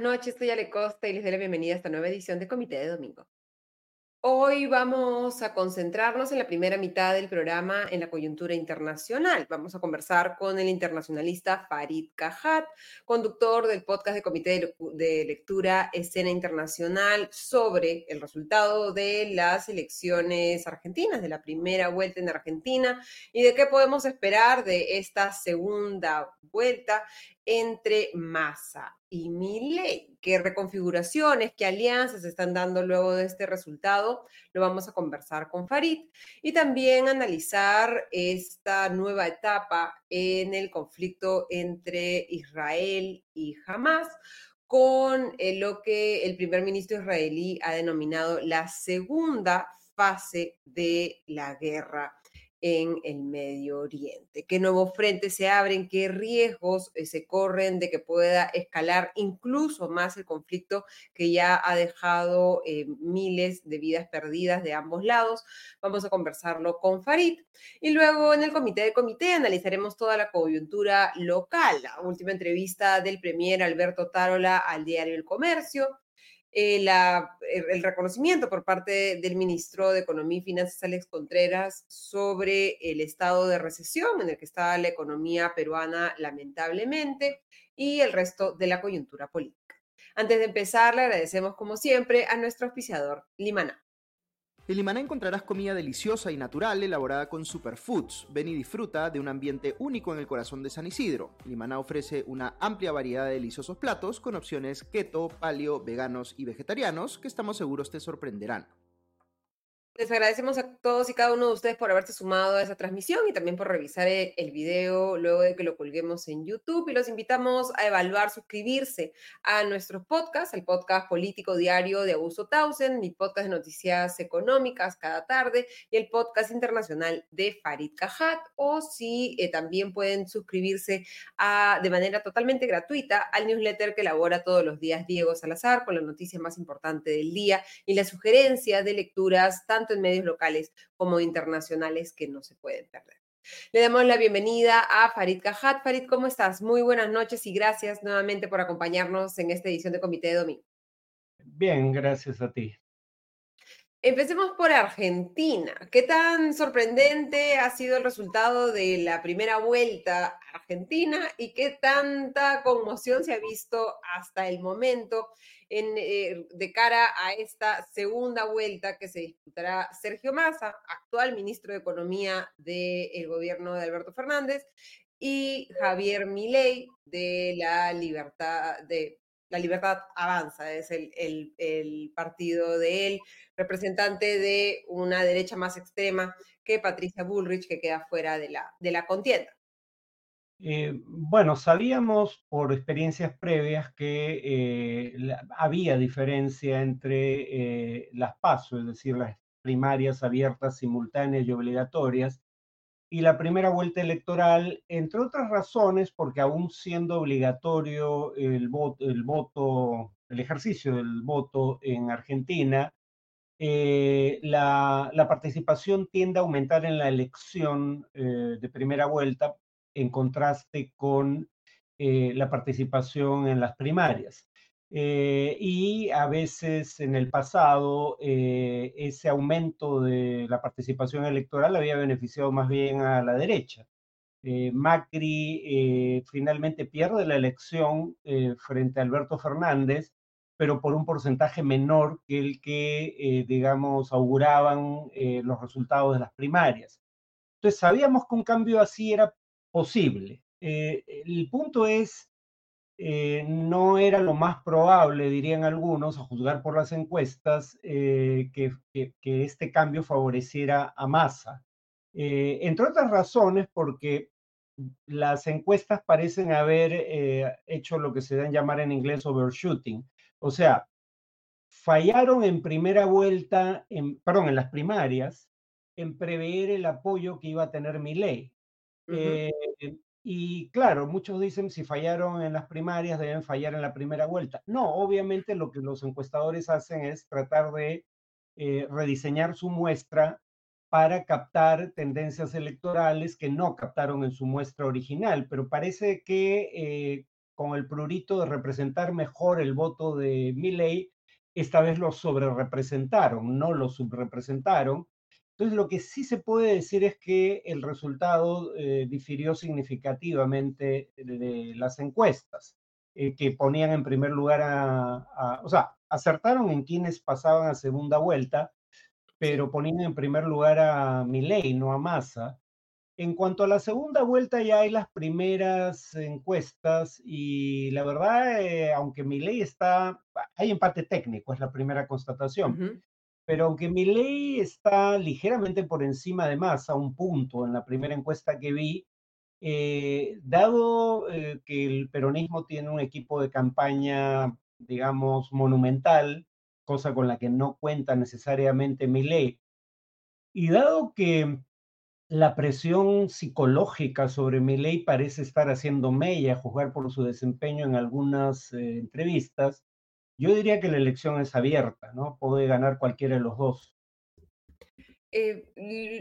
Buenas noches, soy Ale Costa y les doy la bienvenida a esta nueva edición de Comité de Domingo. Hoy vamos a concentrarnos en la primera mitad del programa en la coyuntura internacional. Vamos a conversar con el internacionalista Farid Cajat, conductor del podcast de Comité de Lectura Escena Internacional, sobre el resultado de las elecciones argentinas, de la primera vuelta en Argentina y de qué podemos esperar de esta segunda vuelta entre Massa y Milei. ¿Qué reconfiguraciones, qué alianzas están dando luego de este resultado? Lo vamos a conversar con Farid y también analizar esta nueva etapa en el conflicto entre Israel y Hamas con eh, lo que el primer ministro israelí ha denominado la segunda fase de la guerra en el Medio Oriente. ¿Qué nuevos frentes se abren? ¿Qué riesgos eh, se corren de que pueda escalar incluso más el conflicto que ya ha dejado eh, miles de vidas perdidas de ambos lados? Vamos a conversarlo con Farid. Y luego en el comité de comité analizaremos toda la coyuntura local. La última entrevista del premier Alberto Tarola al diario El Comercio eh, el reconocimiento por parte del ministro de Economía y Finanzas, Alex Contreras, sobre el estado de recesión en el que está la economía peruana, lamentablemente, y el resto de la coyuntura política. Antes de empezar, le agradecemos como siempre a nuestro auspiciador, Limana. En Limaná encontrarás comida deliciosa y natural elaborada con superfoods. Ven y disfruta de un ambiente único en el corazón de San Isidro. Limaná ofrece una amplia variedad de deliciosos platos con opciones keto, paleo, veganos y vegetarianos que estamos seguros te sorprenderán. Les agradecemos a todos y cada uno de ustedes por haberse sumado a esa transmisión y también por revisar e, el video luego de que lo colguemos en YouTube. Y los invitamos a evaluar, suscribirse a nuestros podcasts, el podcast político diario de Augusto Tausen, mi podcast de noticias económicas cada tarde y el podcast internacional de Farid Cajat. O si eh, también pueden suscribirse de manera totalmente gratuita al newsletter que elabora todos los días Diego Salazar con la noticia más importante del día y las sugerencias de lecturas tanto en medios locales como internacionales que no se pueden perder. Le damos la bienvenida a Farid Cajat. Farid, ¿cómo estás? Muy buenas noches y gracias nuevamente por acompañarnos en esta edición de Comité de Domingo. Bien, gracias a ti. Empecemos por Argentina. ¿Qué tan sorprendente ha sido el resultado de la primera vuelta argentina y qué tanta conmoción se ha visto hasta el momento en, eh, de cara a esta segunda vuelta que se disputará Sergio Massa, actual ministro de Economía del gobierno de Alberto Fernández, y Javier Milei de la Libertad de la Libertad Avanza, es el, el, partido de él, representante de una derecha más extrema que Patricia Bullrich, que queda fuera de la, de la contienda. Eh, bueno, sabíamos por experiencias previas que eh, había diferencia entre eh, las pasos, es decir, las primarias abiertas, simultáneas y obligatorias, y la primera vuelta electoral, entre otras razones, porque aún siendo obligatorio el voto, el, ejercicio del voto en Argentina, la, la, participación tiende a aumentar en la elección de primera vuelta en contraste con eh, la participación en las primarias. Eh, y a veces en el pasado eh, ese aumento de la participación electoral había beneficiado más bien a la derecha. Macri finalmente pierde la elección frente a Alberto Fernández, pero por un porcentaje menor que el que, digamos, auguraban los resultados de las primarias. Entonces sabíamos que un cambio así era posible. Eh, el punto es, eh, no era lo más probable, dirían algunos, a juzgar por las encuestas, eh, que, que, este cambio favoreciera a Massa. entre otras razones, porque las encuestas parecen haber hecho lo que se da en llamar en inglés overshooting. O sea, fallaron en primera vuelta, en, perdón, en las primarias, en prever el apoyo que iba a tener mi ley. Eh, y claro, muchos dicen si fallaron en las primarias deben fallar en la primera vuelta. No, obviamente lo que los encuestadores hacen es tratar de eh, rediseñar su muestra para captar tendencias electorales que no captaron en su muestra original, pero parece que eh, con el prurito de representar mejor el voto de Milley, esta vez lo sobrerepresentaron, no lo subrepresentaron. Entonces, lo que sí se puede decir es que el resultado eh, difirió significativamente de, las encuestas, eh, que ponían en primer lugar a, o sea, acertaron en quienes pasaban a segunda vuelta, pero ponían en primer lugar a Milley, no a Massa. En cuanto a la segunda vuelta, ya hay las primeras encuestas y la verdad, eh, aunque Milei está, hay empate técnico, es la primera constatación, pero aunque Milei está ligeramente por encima de Massa, un punto en la primera encuesta que vi, eh, dado eh, que el peronismo tiene un equipo de campaña, digamos, monumental, cosa con la que no cuenta necesariamente Milei, y dado que la presión psicológica sobre Milei parece estar haciendo mella, a juzgar por su desempeño en algunas eh, entrevistas. Yo diría que la elección es abierta, ¿no? Puede ganar cualquiera de los dos. Eh,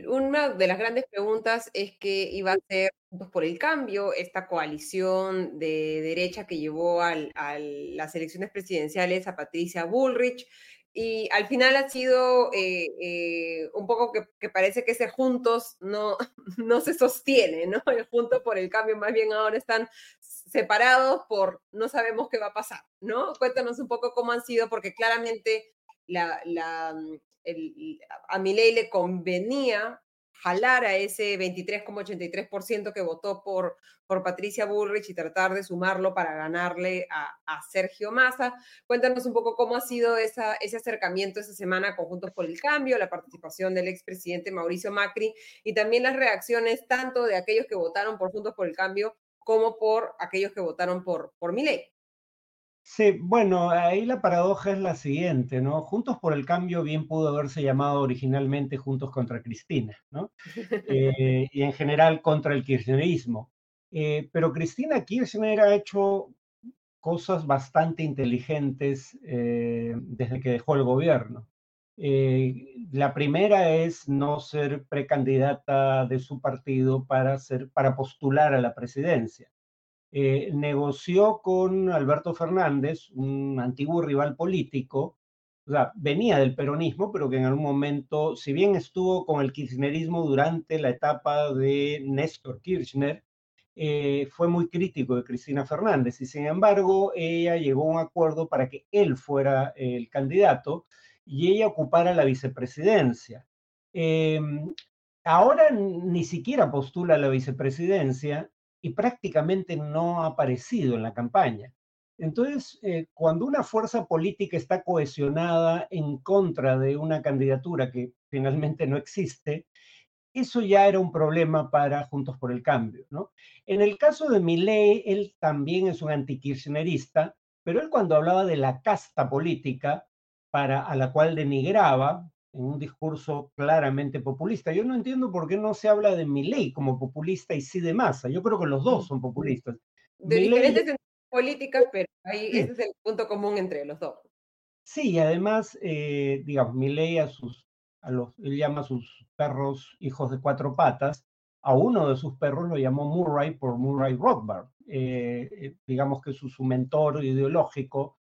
una de las grandes preguntas es que iba a ser por el cambio, esta coalición de derecha que llevó a las elecciones presidenciales a Patricia Bullrich, y al final ha sido eh, eh, un poco que, parece que ese juntos no, no se sostiene, ¿no? El junto por el cambio, más bien ahora están separados por no sabemos qué va a pasar, ¿no? Cuéntanos un poco cómo han sido, porque claramente la, la, el, a ley le convenía jalar a ese 23,83% que votó por, por Patricia Bullrich y tratar de sumarlo para ganarle a, Sergio Massa. Cuéntanos un poco cómo ha sido esa, ese acercamiento esa semana con Juntos por el Cambio, la participación del expresidente Mauricio Macri y también las reacciones tanto de aquellos que votaron por Juntos por el Cambio como por aquellos que votaron por, por ley. Sí, bueno, ahí la paradoja es la siguiente, ¿no? Juntos por el Cambio bien pudo haberse llamado originalmente Juntos contra Cristina, ¿no? Eh, y en general contra el kirchnerismo. Eh, pero Cristina Kirchner ha hecho cosas bastante inteligentes eh, desde que dejó el gobierno. la primera es no ser precandidata de su partido para, ser, para postular a la presidencia. Eh, negoció con Alberto Fernández, un antiguo rival político, o sea, venía del peronismo, pero que en algún momento, si bien estuvo con el kirchnerismo durante la etapa de Néstor Kirchner, eh, fue muy crítico de Cristina Fernández y sin embargo ella llegó a un acuerdo para que él fuera el candidato y ella ocupara la vicepresidencia. Em, ahora ni siquiera postula la vicepresidencia y prácticamente no ha aparecido en la campaña. Entonces, eh, cuando una fuerza política está cohesionada en contra de una candidatura que finalmente no existe, eso ya era un problema para Juntos por el Cambio, ¿no? En el caso de Milei, él también es un antikirchnerista, pero él cuando hablaba de la casta política para, a la cual denigraba, en un discurso claramente populista. Yo no entiendo por qué no se habla de Milei como populista y sí de Massa. Yo creo que los dos son populistas. De diferentes políticas, pero ahí ese es el punto común entre los dos. Sí, y además, eh, digamos, Milei a sus, a los, él llama a sus perros hijos de cuatro patas, a uno de sus perros lo llamó Murray por Murray Rothbard, eh, eh, digamos que es su, su mentor ideológico.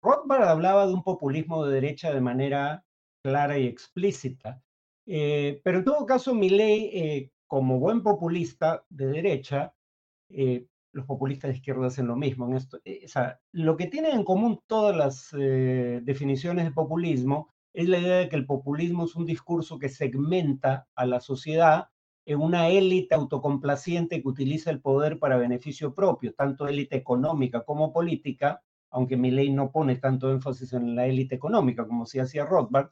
Rothbard hablaba de un populismo de derecha de manera clara y explícita. Eh, pero en todo caso, mi ley, eh, como buen populista de derecha, eh, los populistas de izquierda hacen lo mismo. En esto, o sea, lo que tienen en común todas las definiciones de populismo es la idea de que el populismo es un discurso que segmenta a la sociedad en una élite autocomplaciente que utiliza el poder para beneficio propio, tanto élite económica como política, aunque mi ley no pone tanto énfasis en la élite económica como si hacía Rothbard,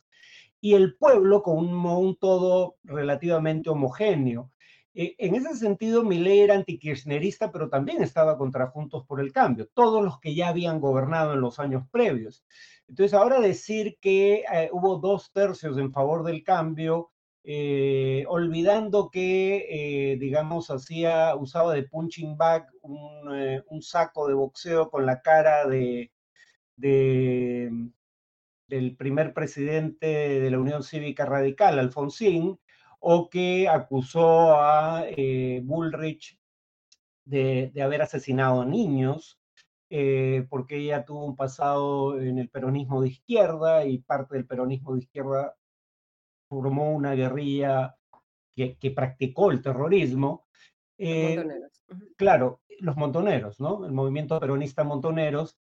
y el pueblo como un, todo relativamente homogéneo. Eh, en ese sentido, ley era antikirchnerista, pero también estaba contra Juntos por el Cambio, todos los que ya habían gobernado en los años previos. Entonces, ahora decir que eh, hubo dos tercios en favor del cambio, eh, olvidando que, digamos, hacía, usaba de punching bag un, saco de boxeo con la cara de, de el primer presidente de la Unión Cívica Radical, Alfonsín, o que acusó a eh, Bullrich de, haber asesinado niños, eh, porque ella tuvo un pasado en el peronismo de izquierda y parte del peronismo de izquierda formó una guerrilla que, practicó el terrorismo. Eh, claro, los montoneros, ¿no? El movimiento peronista montoneros.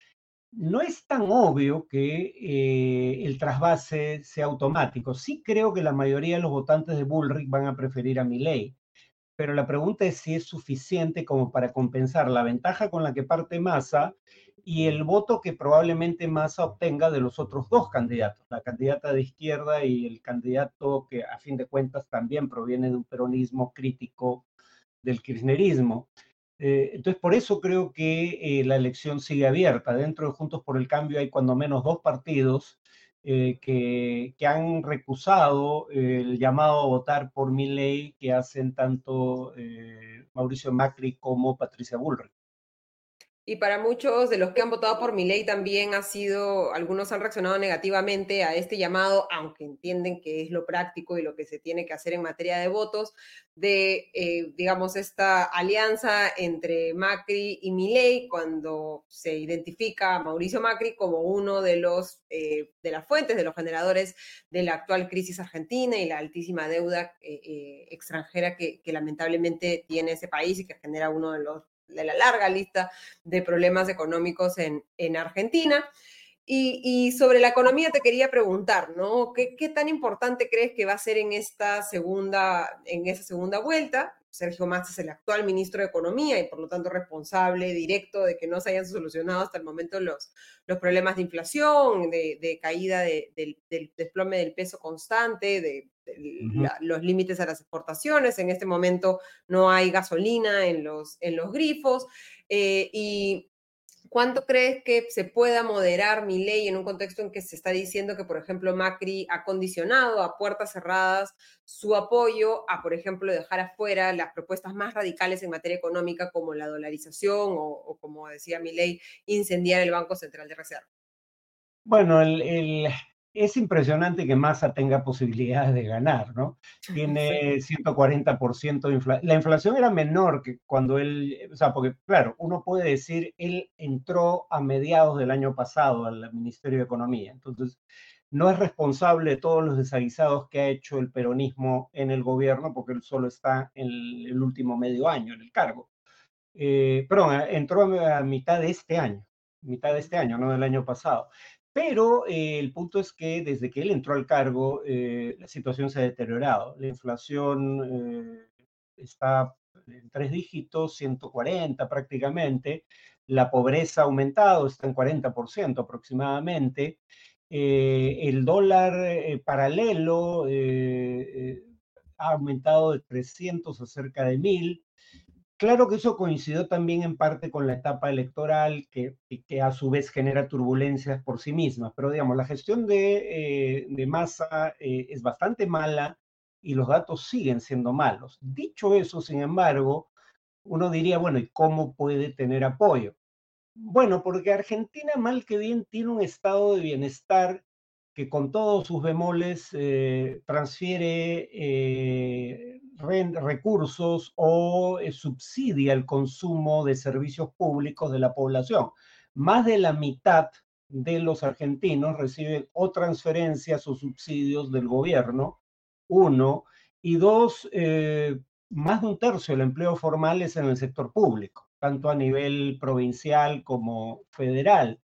No es tan obvio que eh, el trasvase sea automático. Sí creo que la mayoría de los votantes de Bullrich van a preferir a Milley, pero la pregunta es si es suficiente como para compensar la ventaja con la que parte Massa y el voto que probablemente Massa obtenga de los otros dos candidatos, la candidata de izquierda y el candidato que a fin de cuentas también proviene de un peronismo crítico del kirchnerismo. Eh, entonces, por eso creo que eh, la elección sigue abierta. Dentro de Juntos por el Cambio hay cuando menos dos partidos eh, que, que, han recusado el llamado a votar por mi ley que hacen tanto Mauricio Macri como Patricia Bullrich. Y para muchos de los que han votado por mi ley también ha sido, algunos han reaccionado negativamente a este llamado, aunque entienden que es lo práctico y lo que se tiene que hacer en materia de votos, de, eh, digamos, esta alianza entre Macri y Milei cuando se identifica a Mauricio Macri como uno de los, eh, de las fuentes, de los generadores de la actual crisis argentina y la altísima deuda eh, extranjera que, que lamentablemente tiene ese país y que genera uno de los de la larga lista de problemas económicos en, en Argentina. Y, sobre la economía te quería preguntar, ¿no? ¿Qué, ¿Qué, tan importante crees que va a ser en esta segunda, en esa segunda vuelta? Sergio Massa es el actual ministro de Economía y por lo tanto responsable directo de que no se hayan solucionado hasta el momento los, los problemas de inflación, de, caída de, del desplome del peso constante, de los límites a las exportaciones. En este momento no hay gasolina en los, en los grifos. Eh, y ¿Cuánto crees que se pueda moderar mi ley en un contexto en que se está diciendo que, por ejemplo, Macri ha condicionado a puertas cerradas su apoyo a, por ejemplo, dejar afuera las propuestas más radicales en materia económica como la dolarización o, como decía mi ley, incendiar el Banco Central de Reserva? Bueno, el, es impresionante que Massa tenga posibilidades de ganar, ¿no? Tiene 140% de inflación. La inflación era menor que cuando él, o sea, porque claro, uno puede decir, él entró a mediados del año pasado al Ministerio de Economía, entonces no es responsable de todos los desaguisados que ha hecho el peronismo en el gobierno, porque él solo está en el, último medio año en el cargo. Eh, perdón, entró a mitad de este año, mitad de este año, no del año pasado. Pero eh, el punto es que desde que él entró al cargo, eh, la situación se ha deteriorado. La inflación eh, está en tres dígitos, 140 prácticamente. La pobreza ha aumentado, está en 40% aproximadamente. el dólar paralelo ha aumentado de 300 a cerca de 1000. Claro que eso coincidió también en parte con la etapa electoral, que, que a su vez genera turbulencias por sí misma, pero digamos, la gestión de, eh, masa eh, es bastante mala y los datos siguen siendo malos. Dicho eso, sin embargo, uno diría, bueno, ¿y cómo puede tener apoyo? Bueno, porque Argentina mal que bien tiene un estado de bienestar que con todos sus bemoles eh, transfiere recursos o eh, subsidia el consumo de servicios públicos de la población. Más de la mitad de los argentinos reciben o transferencias o subsidios del gobierno, uno, y dos, eh, más de un tercio del empleo formal es en el sector público, tanto a nivel provincial como federal.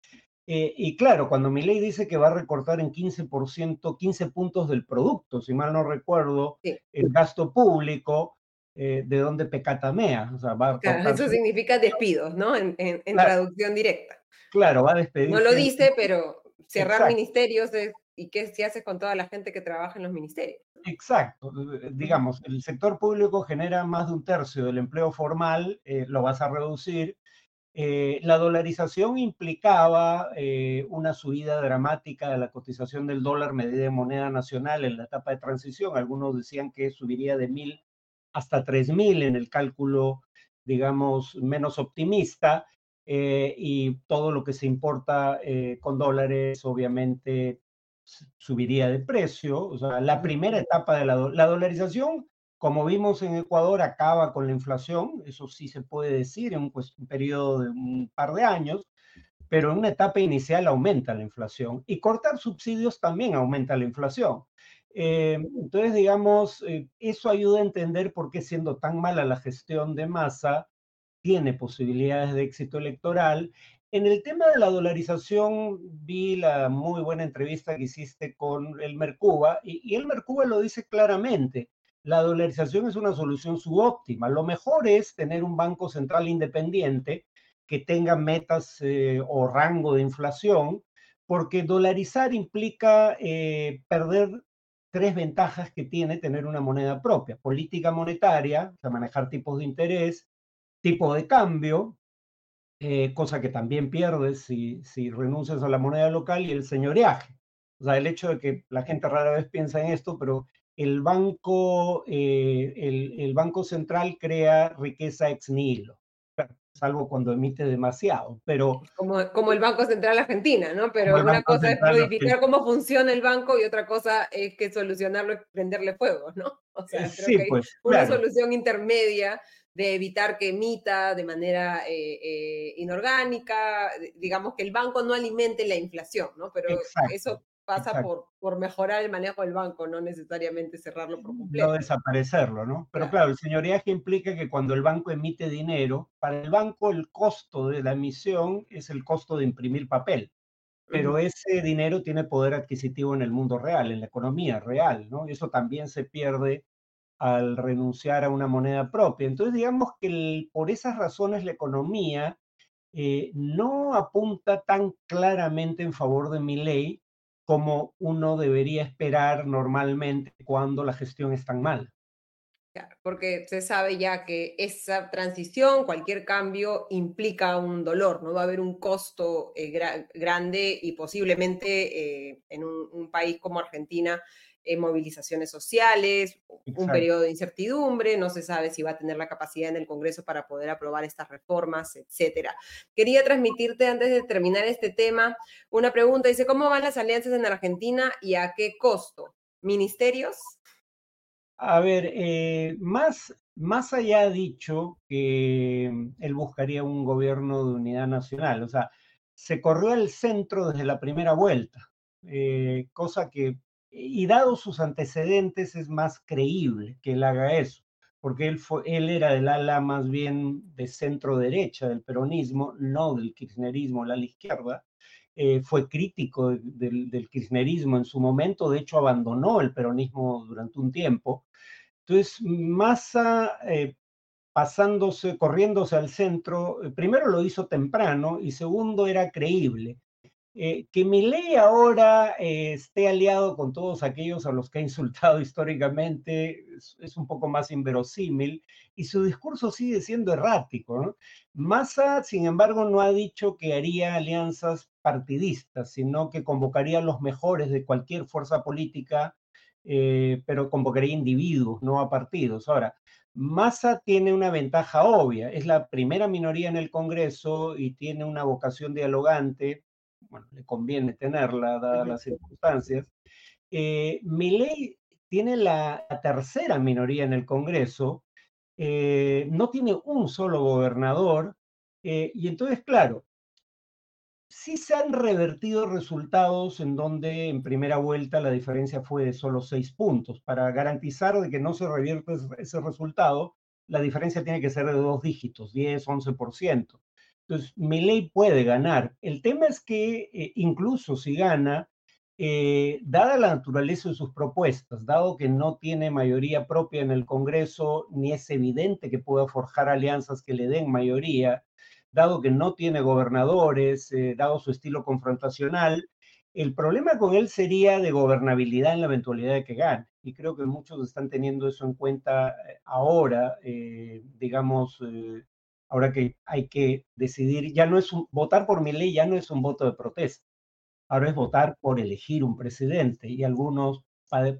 Eh, y claro, cuando mi ley dice que va a recortar en 15%, 15 puntos del producto, si mal no recuerdo, el gasto público, eh, de donde pecatamea. O sea, va claro, eso significa despidos, ¿no? En, traducción directa. Claro, va a despedir. No lo dice, pero cerrar ministerios y qué se hace con toda la gente que trabaja en los ministerios. Exacto. Digamos, el sector público genera más de un tercio del empleo formal, eh, lo vas a reducir eh, la dolarización implicaba eh, una subida dramática de la cotización del dólar medida de moneda nacional en la etapa de transición. Algunos decían que subiría de mil hasta tres mil en el cálculo, digamos, menos optimista. Eh, y todo lo que se importa con dólares, obviamente, subiría de precio. O sea, la primera etapa de la, la dolarización como vimos en Ecuador, acaba con la inflación, eso sí se puede decir en un, periodo de un par de años, pero en una etapa inicial aumenta la inflación y cortar subsidios también aumenta la inflación. Eh, entonces, digamos, eh, eso ayuda a entender por qué siendo tan mala la gestión de masa, tiene posibilidades de éxito electoral. En el tema de la dolarización, vi la muy buena entrevista que hiciste con el Mercuba y, y el Mercuba lo dice claramente la dolarización es una solución subóptima. Lo mejor es tener un banco central independiente que tenga metas eh, o rango de inflación, porque dolarizar implica eh, perder tres ventajas que tiene tener una moneda propia. Política monetaria, o manejar tipos de interés, tipo de cambio, eh, cosa que también pierdes si, si renuncias a la moneda local, y el señoreaje. O sea, el hecho de que la gente rara vez piensa en esto, pero el banco, eh, el, banco central crea riqueza ex nihilo, salvo cuando emite demasiado, pero... Como, como el Banco Central Argentina, ¿no? Pero una cosa es modificar cómo funciona el banco y otra cosa es que solucionarlo es prenderle fuego, ¿no? O sea, creo que hay pues, una solución intermedia de evitar que emita de manera eh, eh, inorgánica, digamos que el banco no alimente la inflación, ¿no? Pero eso pasa por, por, mejorar el manejo del banco, no necesariamente cerrarlo por completo. No desaparecerlo, ¿no? Pero claro. el señoreaje implica que cuando el banco emite dinero, para el banco el costo de la emisión es el costo de imprimir papel. Pero ese dinero tiene poder adquisitivo en el mundo real, en la economía real, ¿no? Y eso también se pierde al renunciar a una moneda propia. Entonces, digamos que por esas razones la economía eh, no apunta tan claramente en favor de mi ley, como uno debería esperar normalmente cuando la gestión es tan mal. Porque se sabe ya que esa transición, cualquier cambio implica un dolor, ¿no? Va a haber un costo eh, grande y posiblemente eh, en un, país como Argentina eh, movilizaciones sociales, un periodo de incertidumbre, no se sabe si va a tener la capacidad en el Congreso para poder aprobar estas reformas, etcétera. Quería transmitirte antes de terminar este tema una pregunta, dice, ¿cómo van las alianzas en Argentina y a qué costo? ¿Ministerios? A ver, eh, más, más allá dicho que él buscaría un gobierno de unidad nacional, o sea, se corrió al centro desde la primera vuelta, eh, cosa que y dado sus antecedentes es más creíble que él haga eso, porque él, fue, él era del ala más bien de centro derecha del peronismo, no del kirchnerismo, la izquierda, eh, fue crítico del, kirchnerismo en su momento, de hecho abandonó el peronismo durante un tiempo. Entonces, Massa, eh, pasándose, corriéndose al centro, eh, primero lo hizo temprano y segundo era creíble. Eh, que Milei ahora eh, esté aliado con todos aquellos a los que ha insultado históricamente es, un poco más inverosímil y su discurso sigue siendo errático. Massa, sin embargo, no ha dicho que haría alianzas partidistas, sino que convocaría a los mejores de cualquier fuerza política, eh, pero convocaría individuos, no a partidos. Ahora, Massa tiene una ventaja obvia, es la primera minoría en el Congreso y tiene una vocación dialogante bueno, le conviene tenerla, dadas las circunstancias. Eh, tiene la, tercera minoría en el Congreso, eh, no tiene un solo gobernador, eh, y entonces, claro, sí se han revertido resultados en donde en primera vuelta la diferencia fue de solo seis puntos. Para garantizar de que no se revierte ese resultado, la diferencia tiene que ser de dos dígitos, 10, 11%. Entonces, ley puede ganar. El tema es que eh, incluso si gana, eh, dada la naturaleza de sus propuestas, dado que no tiene mayoría propia en el Congreso, ni es evidente que pueda forjar alianzas que le den mayoría, dado que no tiene gobernadores, eh, dado su estilo confrontacional, el problema con él sería de gobernabilidad en la eventualidad de que gane. Y creo que muchos están teniendo eso en cuenta ahora, digamos, ahora que hay que decidir, ya no es un, votar por mi ley ya no es un voto de protesta, ahora es votar por elegir un presidente y algunos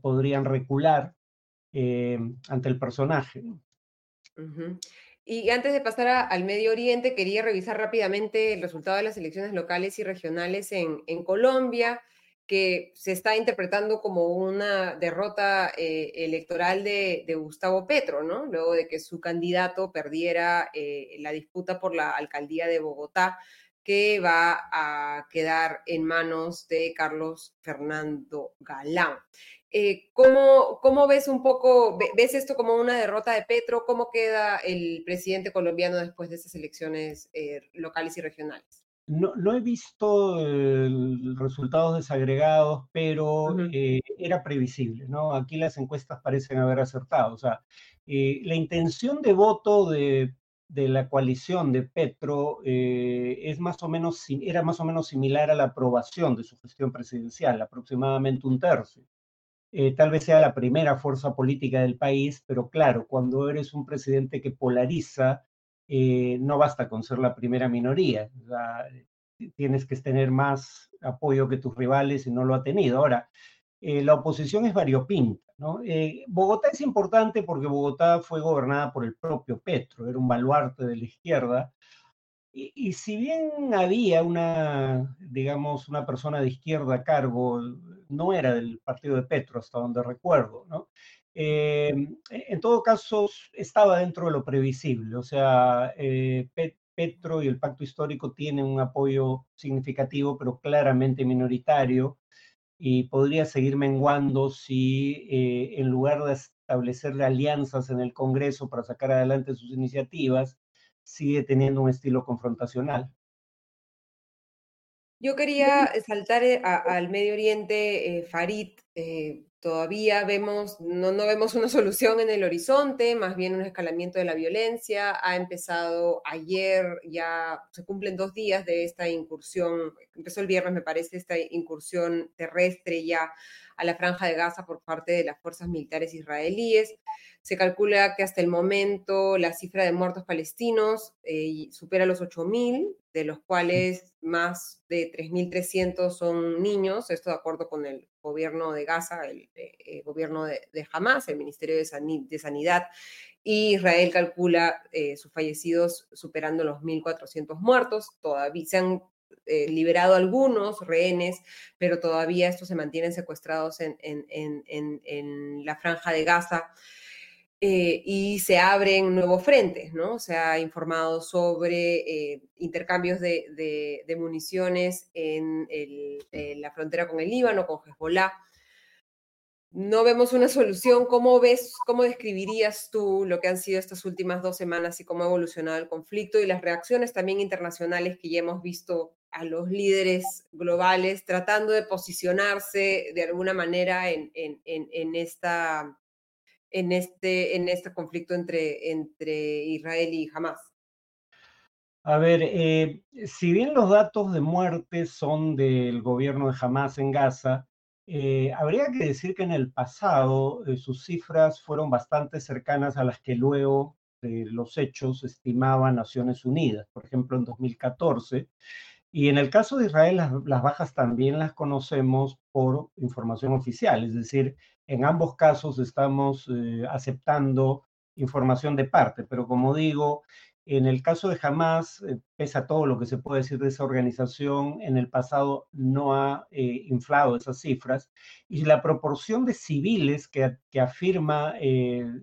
podrían recular eh, ante el personaje. Y antes de pasar al Medio Oriente, quería revisar rápidamente el resultado de las elecciones locales y regionales en, en Colombia. Que se está interpretando como una derrota eh, electoral de, Gustavo Petro, ¿no? Luego de que su candidato perdiera eh, la disputa por la alcaldía de Bogotá, que va a quedar en manos de Carlos Fernando Galán. Eh, ¿cómo, ¿cómo, ves un poco, ves esto como una derrota de Petro? ¿Cómo queda el presidente colombiano después de esas elecciones locales y regionales? No, no he visto resultados desagregados, pero eh, era previsible, ¿no? Aquí las encuestas parecen haber acertado. O sea, eh, la intención de voto de, de la coalición de Petro eh, es más o menos, era más o menos similar a la aprobación de su gestión presidencial, aproximadamente un tercio. tal vez sea la primera fuerza política del país, pero claro, cuando eres un presidente que polariza, eh, no basta con ser la primera minoría, tienes que tener más apoyo que tus rivales y no lo ha tenido. Ahora, eh, la oposición es variopinta. ¿no? Eh, Bogotá es importante porque Bogotá fue gobernada por el propio Petro, era un baluarte de la izquierda. Y, y, si bien había una, digamos, una persona de izquierda a cargo, no era del partido de Petro, hasta donde recuerdo, ¿no? Eh, en todo caso, estaba dentro de lo previsible, o sea, eh, Petro y el pacto histórico tienen un apoyo significativo, pero claramente minoritario, y podría seguir menguando si eh, en lugar de establecer alianzas en el Congreso para sacar adelante sus iniciativas, sigue teniendo un estilo confrontacional. Yo quería saltar al Medio Oriente, Farid, Todavía vemos, no, no vemos una solución en el horizonte, más bien un escalamiento de la violencia. Ha empezado ayer, ya se cumplen dos días de esta incursión, empezó el viernes me parece, esta incursión terrestre ya a la franja de Gaza por parte de las fuerzas militares israelíes. Se calcula que hasta el momento la cifra de muertos palestinos eh, supera los 8.000, de los cuales más de 3.300 son niños, esto de acuerdo con el gobierno de Gaza, el eh, eh, gobierno de, Hamas, el Ministerio de, Sanidad, y Israel calcula sus fallecidos superando los 1.400 muertos. Todavía se han liberado algunos rehenes, pero todavía estos se mantienen secuestrados en, en la franja de Gaza. Eh, y se abren nuevos frentes, ¿no? Se ha informado sobre eh, intercambios de, municiones en, la frontera con el Líbano, con Hezbollah. No vemos una solución. ¿Cómo ves, cómo describirías tú lo que han sido estas últimas dos semanas y cómo ha evolucionado el conflicto y las reacciones también internacionales que ya hemos visto a los líderes globales tratando de posicionarse de alguna manera en, esta en este, en este conflicto entre, entre Israel y Hamas? A ver, eh, si bien los datos de muerte son del gobierno de Hamas en Gaza, eh, habría que decir que en el pasado eh, sus cifras fueron bastante cercanas a las que luego de los hechos estimaba Naciones Unidas. Por ejemplo, en 2014 y en el caso de Israel, las, bajas también las conocemos por información oficial, es decir, en ambos casos estamos eh, aceptando información de parte, pero como digo, en el caso de Hamas, eh, pese a todo lo que se puede decir de esa organización, en el pasado no ha eh, inflado esas cifras. Y la proporción de civiles que, que afirma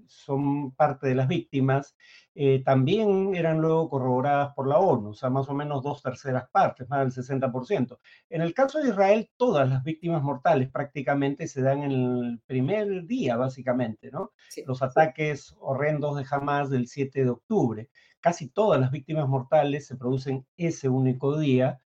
son parte de las víctimas eh, también eran luego corroboradas por la ONU, o sea, más o menos dos terceras partes, más del 60%. En el caso de Israel, todas las víctimas mortales prácticamente se dan en el primer día, básicamente, ¿no? Los ataques horrendos de Hamas del 7 de octubre. Casi todas las víctimas mortales se producen ese único día,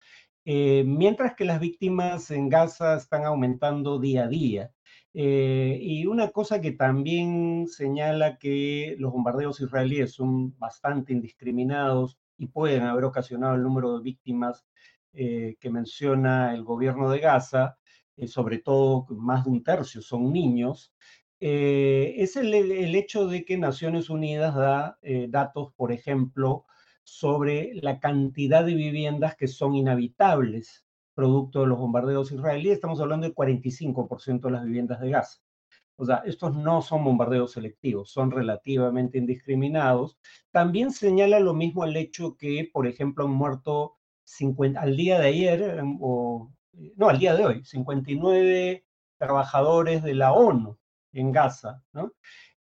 eh, mientras que las víctimas en Gaza están aumentando día a día. Eh, y una cosa que también señala que los bombardeos israelíes son bastante indiscriminados y pueden haber ocasionado el número de víctimas eh, que menciona el gobierno de Gaza, sobre todo más de un tercio son niños, es el, hecho de que Naciones Unidas da datos, por ejemplo, sobre la cantidad de viviendas que son inhabitables producto de los bombardeos israelíes, estamos hablando del 45% de las viviendas de Gaza. O sea, estos no son bombardeos selectivos, son relativamente indiscriminados. También señala lo mismo el hecho que, por ejemplo, han muerto 50, al día de ayer, o no, al día de hoy, 59 trabajadores de la ONU en Gaza, ¿no?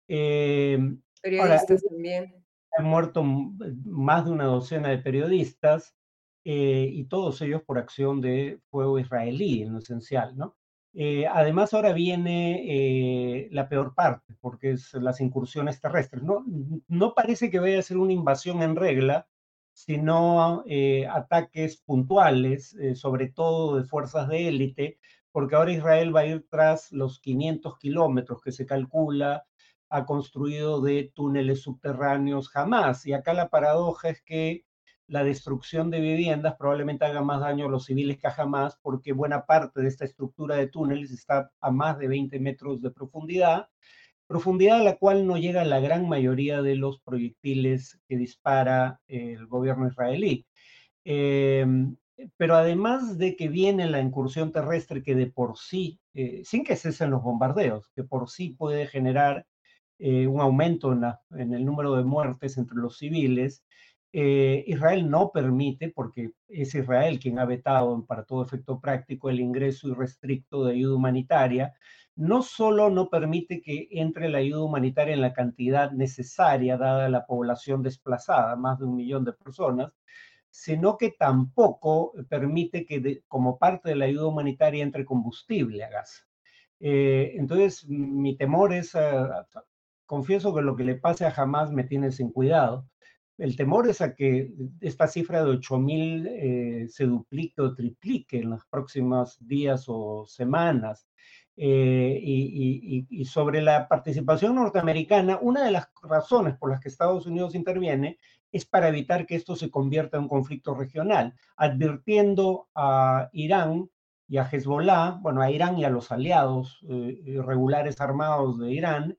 Periodistas también. Han muerto más de una docena de periodistas y todos ellos por acción de fuego israelí, en lo esencial, ¿no? Eh, además, ahora viene eh, la peor parte, porque es las incursiones terrestres. No, no parece que vaya a ser una invasión en regla, sino eh, ataques puntuales, sobre todo de fuerzas de élite, porque ahora Israel va a ir tras los 500 kilómetros que se calcula ha construido de túneles subterráneos jamás. Y acá la paradoja es que la destrucción de viviendas probablemente haga más daño a los civiles que jamás, porque buena parte de esta estructura de túneles está a más de 20 metros de profundidad, profundidad a la cual no llega la gran mayoría de los proyectiles que dispara el gobierno israelí. Em, pero además de que viene la incursión terrestre que de por sí, eh, sin que cesen los bombardeos, que por sí puede generar eh, un aumento en el número de muertes entre los civiles, eh, Israel no permite, porque es Israel quien ha vetado para todo efecto práctico el ingreso irrestricto de ayuda humanitaria, no solo no permite que entre la ayuda humanitaria en la cantidad necesaria, dada la población desplazada, más de un millón de personas, sino que tampoco permite que como parte de la ayuda humanitaria entre combustible a gas. Eh, entonces, mi temor es, ah, confieso que lo que le pase a Hamas me tiene sin cuidado, el temor es a que esta cifra de 8.000 eh, se duplique o triplique en los próximos días o semanas. Eh, y, sobre la participación norteamericana, una de las razones por las que Estados Unidos interviene es para evitar que esto se convierta en un conflicto regional, advirtiendo a Irán y a Hezbollah, bueno, a Irán y a los aliados eh, regulares armados de Irán,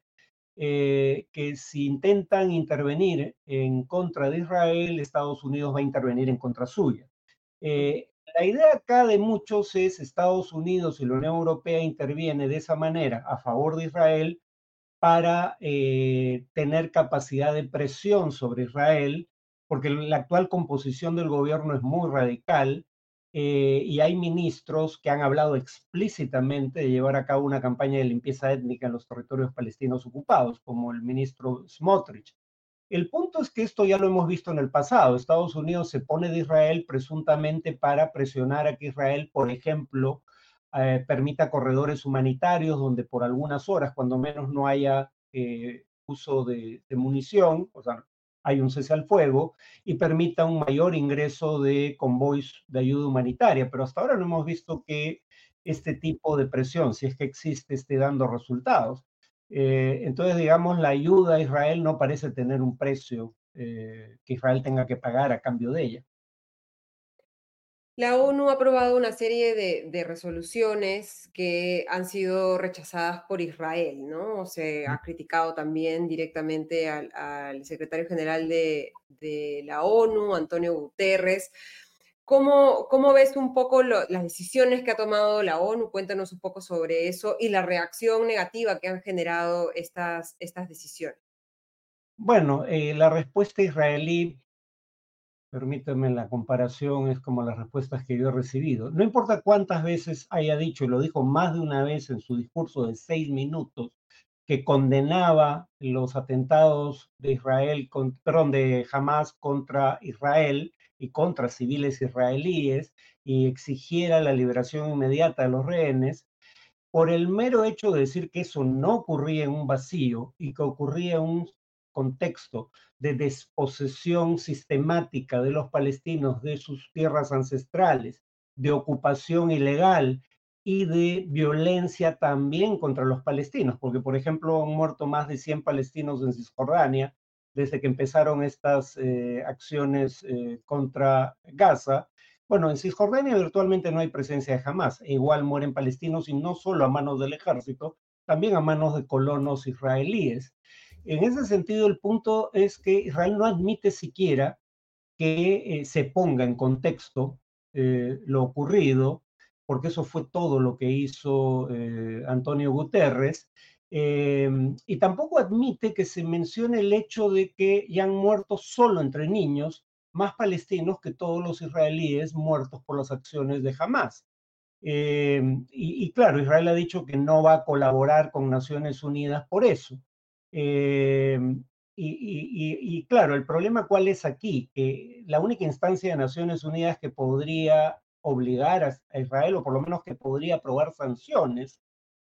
eh, que si intentan intervenir en contra de Israel, Estados Unidos va a intervenir en contra suya. Eh, la idea acá de muchos es Estados Unidos y la Unión Europea interviene de esa manera a favor de Israel para eh, tener capacidad de presión sobre Israel, porque la actual composición del gobierno es muy radical eh, y hay ministros que han hablado explícitamente de llevar a cabo una campaña de limpieza étnica en los territorios palestinos ocupados, como el ministro Smotrich. El punto es que esto ya lo hemos visto en el pasado. Estados Unidos se pone de Israel presuntamente para presionar a que Israel, por ejemplo, eh, permita corredores humanitarios donde por algunas horas, cuando menos no haya eh, uso de, de, munición, o sea, hay un cese al fuego y permita un mayor ingreso de convoys de ayuda humanitaria. Pero hasta ahora no hemos visto que este tipo de presión, si es que existe, esté dando resultados. Eh, entonces, digamos, la ayuda a Israel no parece tener un precio eh, que Israel tenga que pagar a cambio de ella. La ONU ha aprobado una serie de, resoluciones que han sido rechazadas por Israel, ¿no? Se ha criticado también directamente al, secretario general de, la ONU, Antonio Guterres. ¿Cómo, cómo ves un poco las decisiones que ha tomado la ONU? Cuéntanos un poco sobre eso y la reacción negativa que han generado estas, estas decisiones. Bueno, eh, la respuesta israelí permítame la comparación, es como las respuestas que yo he recibido. No importa cuántas veces haya dicho, y lo dijo más de una vez en su discurso de seis minutos, que condenaba los atentados de Israel, perdón, de Hamas contra Israel y contra civiles israelíes y exigiera la liberación inmediata de los rehenes, por el mero hecho de decir que eso no ocurría en un vacío y que ocurría en un contexto de desposesión sistemática de los palestinos de sus tierras ancestrales, de ocupación ilegal y de violencia también contra los palestinos, porque por ejemplo han muerto más de 100 palestinos en Cisjordania desde que empezaron estas eh, acciones eh, contra Gaza. Bueno, en Cisjordania virtualmente no hay presencia de Hamas, e igual mueren palestinos y no solo a manos del ejército, también a manos de colonos israelíes. En ese sentido, el punto es que Israel no admite siquiera que eh, se ponga en contexto eh, lo ocurrido, porque eso fue todo lo que hizo eh, Antonio Guterres, em, y tampoco admite que se mencione el hecho de que ya han muerto solo entre niños más palestinos que todos los israelíes muertos por las acciones de Hamas. Em, y, claro, Israel ha dicho que no va a colaborar con Naciones Unidas por eso. Em, y, claro, el problema cuál es aquí, que la única instancia de Naciones Unidas que podría obligar a, Israel, o por lo menos que podría aprobar sanciones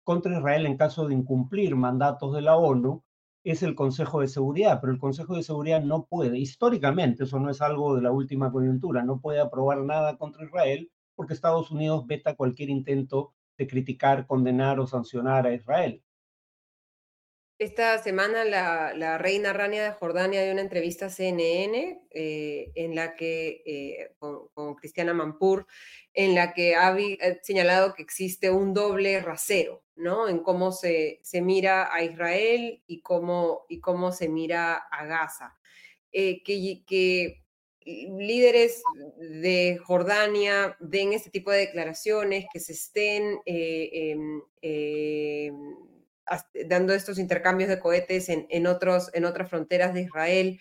contra Israel en caso de incumplir mandatos de la ONU, es el Consejo de Seguridad, pero el Consejo de Seguridad no puede, históricamente, eso no es algo de la última coyuntura, no puede aprobar nada contra Israel porque Estados Unidos veta cualquier intento de criticar, condenar o sancionar a Israel. Esta semana la, reina Rania de Jordania dio una entrevista a CNN eh, en la que, eh, con, Cristiana Mampur, en la que ha señalado que existe un doble rasero, ¿no? En cómo se, se mira a Israel y cómo, y cómo se mira a Gaza. Eh, que, que líderes de Jordania den este tipo de declaraciones, que se estén em, em, dando estos intercambios de cohetes en, otros, en otras fronteras de Israel,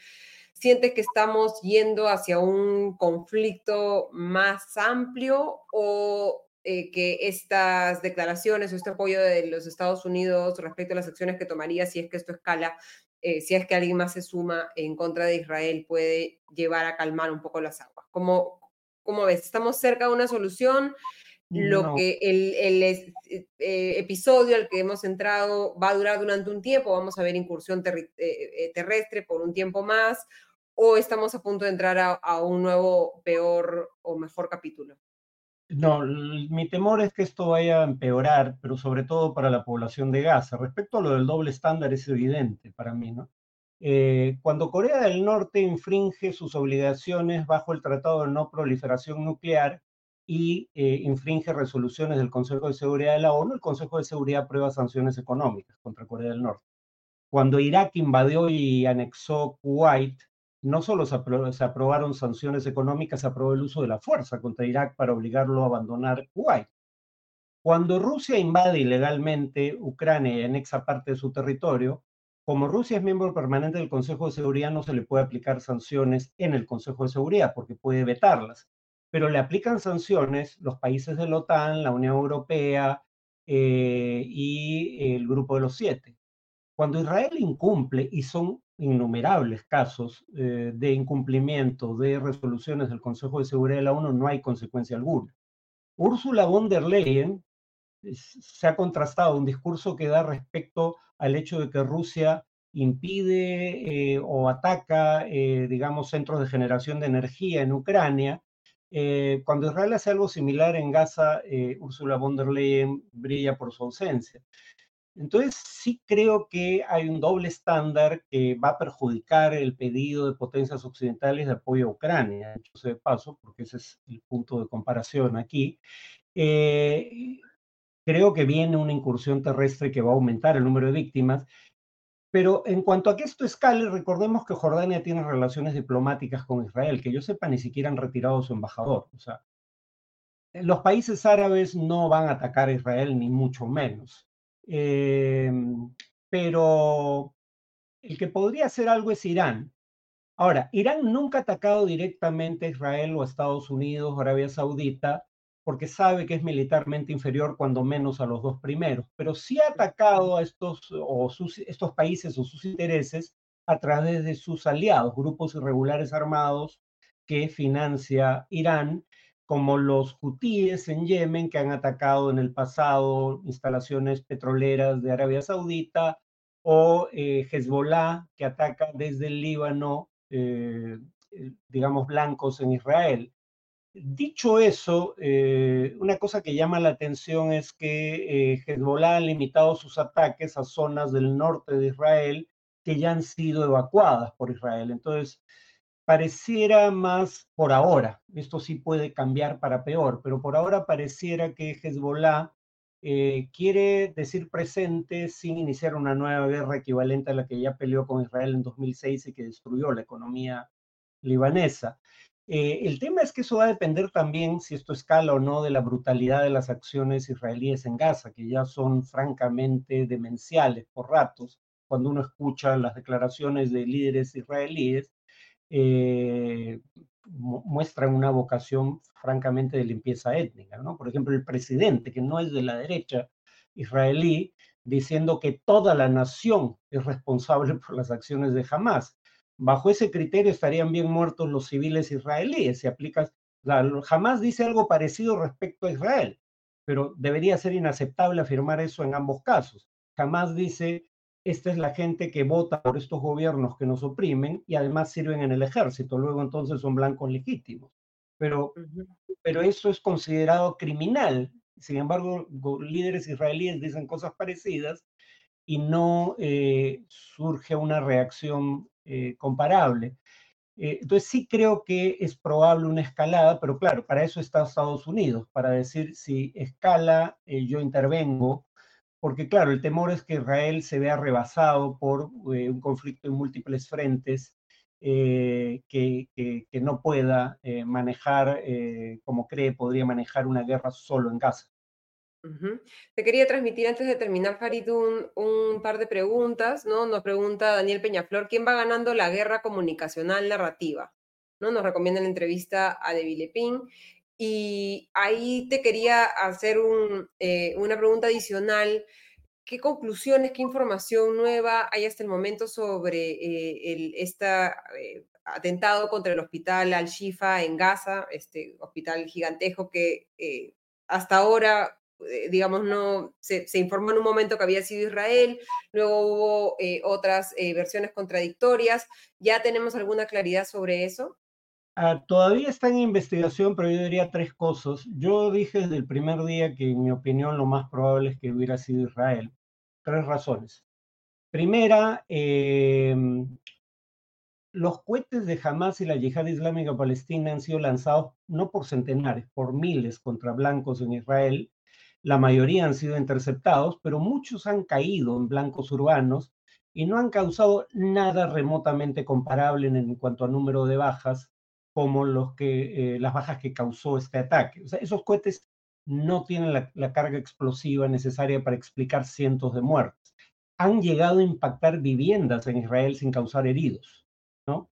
siente que estamos yendo hacia un conflicto más amplio o eh, que estas declaraciones o este apoyo de los Estados Unidos respecto a las acciones que tomaría si es que esto escala, eh, si es que alguien más se suma en contra de Israel, puede llevar a calmar un poco las aguas. ¿Cómo, cómo ves? ¿Estamos cerca de una solución? Lo que el, el eh, episodio al que hemos entrado va a durar durante un tiempo, vamos a ver incursión eh, eh, terrestre por un tiempo más, o estamos a punto de entrar a, un nuevo, peor o mejor capítulo. No, mi temor es que esto vaya a empeorar, pero sobre todo para la población de Gaza. Respecto a lo del doble estándar, es evidente para mí, ¿no? cuando Corea del Norte infringe sus obligaciones bajo el Tratado de No Proliferación Nuclear, y eh, infringe resoluciones del Consejo de Seguridad de la ONU, el Consejo de Seguridad aprueba sanciones económicas contra Corea del Norte. Cuando Irak invadió y anexó Kuwait, no solo se, aprobaron sanciones económicas, se aprobó el uso de la fuerza contra Irak para obligarlo a abandonar Kuwait. Cuando Rusia invade ilegalmente Ucrania y anexa parte de su territorio, como Rusia es miembro permanente del Consejo de Seguridad, no se le puede aplicar sanciones en el Consejo de Seguridad porque puede vetarlas pero le aplican sanciones los países de la OTAN, la Unión Europea eh, y el Grupo de los Siete. Cuando Israel incumple, y son innumerables casos eh, de incumplimiento de resoluciones del Consejo de Seguridad de la ONU, no hay consecuencia alguna. Úrsula von der Leyen se ha contrastado un discurso que da respecto al hecho de que Rusia impide eh, o ataca, digamos, centros de generación de energía en Ucrania, eh, cuando Israel hace algo similar en Gaza, eh, Ursula von der Leyen brilla por su ausencia. Entonces, sí creo que hay un doble estándar que va a perjudicar el pedido de potencias occidentales de apoyo a Ucrania, hecho sea de paso, porque ese es el punto de comparación aquí. Eh, creo que viene una incursión terrestre que va a aumentar el número de víctimas pero en cuanto a que esto escale, recordemos que Jordania tiene relaciones diplomáticas con Israel, que yo sepa ni siquiera han retirado su embajador. O sea, los países árabes no van a atacar a Israel, ni mucho menos. Em, pero el que podría hacer algo es Irán. Ahora, Irán nunca ha atacado directamente a Israel o a Estados Unidos o Arabia Saudita, porque sabe que es militarmente inferior cuando menos a los dos primeros, pero sí ha atacado a estos, o estos países o sus intereses a través de sus aliados, grupos irregulares armados que financia Irán, como los hutíes en Yemen, que han atacado en el pasado instalaciones petroleras de Arabia Saudita, o eh, Hezbollah, que ataca desde el Líbano, eh, digamos, blancos en Israel. Dicho eso, eh, una cosa que llama la atención es que eh, Hezbollah ha limitado sus ataques a zonas del norte de Israel que ya han sido evacuadas por Israel. Entonces, pareciera más por ahora, esto sí puede cambiar para peor, pero por ahora pareciera que Hezbollah eh, quiere decir presente sin iniciar una nueva guerra equivalente a la que ya peleó con Israel en 2006 y que destruyó la economía libanesa. Eh, el tema es que eso va a depender también, si esto escala o no, de la brutalidad de las acciones israelíes en Gaza, que ya son francamente demenciales por ratos, cuando uno escucha las declaraciones de líderes israelíes, eh, muestran una vocación francamente de limpieza étnica. ¿no? Por ejemplo, el presidente, que no es de la derecha israelí, diciendo que toda la nación es responsable por las acciones de Hamas. Bajo ese criterio estarían bien muertos los civiles israelíes. Si aplicas, Hamas dice algo parecido respecto a Israel, pero debería ser inaceptable afirmar eso en ambos casos. Hamas dice esta es la gente que vota por estos gobiernos que nos oprimen y además sirven en el ejército, luego entonces son blancos legítimos. Pero, pero eso es considerado criminal. Sin embargo, líderes israelíes dicen cosas parecidas y no eh, surge una reacción eh, comparable. Eh, entonces sí creo que es probable una escalada, pero claro, para eso está Estados Unidos, para decir si escala, yo intervengo, porque claro, el temor es que Israel se vea rebasado por un conflicto en múltiples frentes que, no pueda manejar como cree podría manejar una guerra solo en Gaza. Te quería transmitir antes de terminar, Farid, un, par de preguntas, ¿no? Nos pregunta Daniel Peñaflor, ¿quién va ganando la guerra comunicacional narrativa? ¿No? Nos recomienda la entrevista a Debbie Lepin. Y ahí te quería hacer eh, una pregunta adicional. ¿Qué conclusiones, qué información nueva hay hasta el momento sobre eh, este atentado contra el hospital Al-Shifa en Gaza, este hospital gigantesco que hasta ahora, digamos, no se, informó en un momento que había sido Israel, luego hubo otras versiones contradictorias. ¿Ya tenemos alguna claridad sobre eso? Ah, todavía está en investigación, pero yo diría tres cosas. Yo dije desde el primer día que, en mi opinión, lo más probable es que hubiera sido Israel. Tres razones. Primera, em, los cohetes de Hamas y la yihad islámica palestina han sido lanzados no por centenares, por miles contra blancos en Israel. La mayoría han sido interceptados, pero muchos han caído en blancos urbanos y no han causado nada remotamente comparable en cuanto a número de bajas como eh, las bajas que causó este ataque. Esos cohetes no tienen la, carga explosiva necesaria para explicar cientos de muertes. Han llegado a impactar viviendas en Israel sin causar heridos.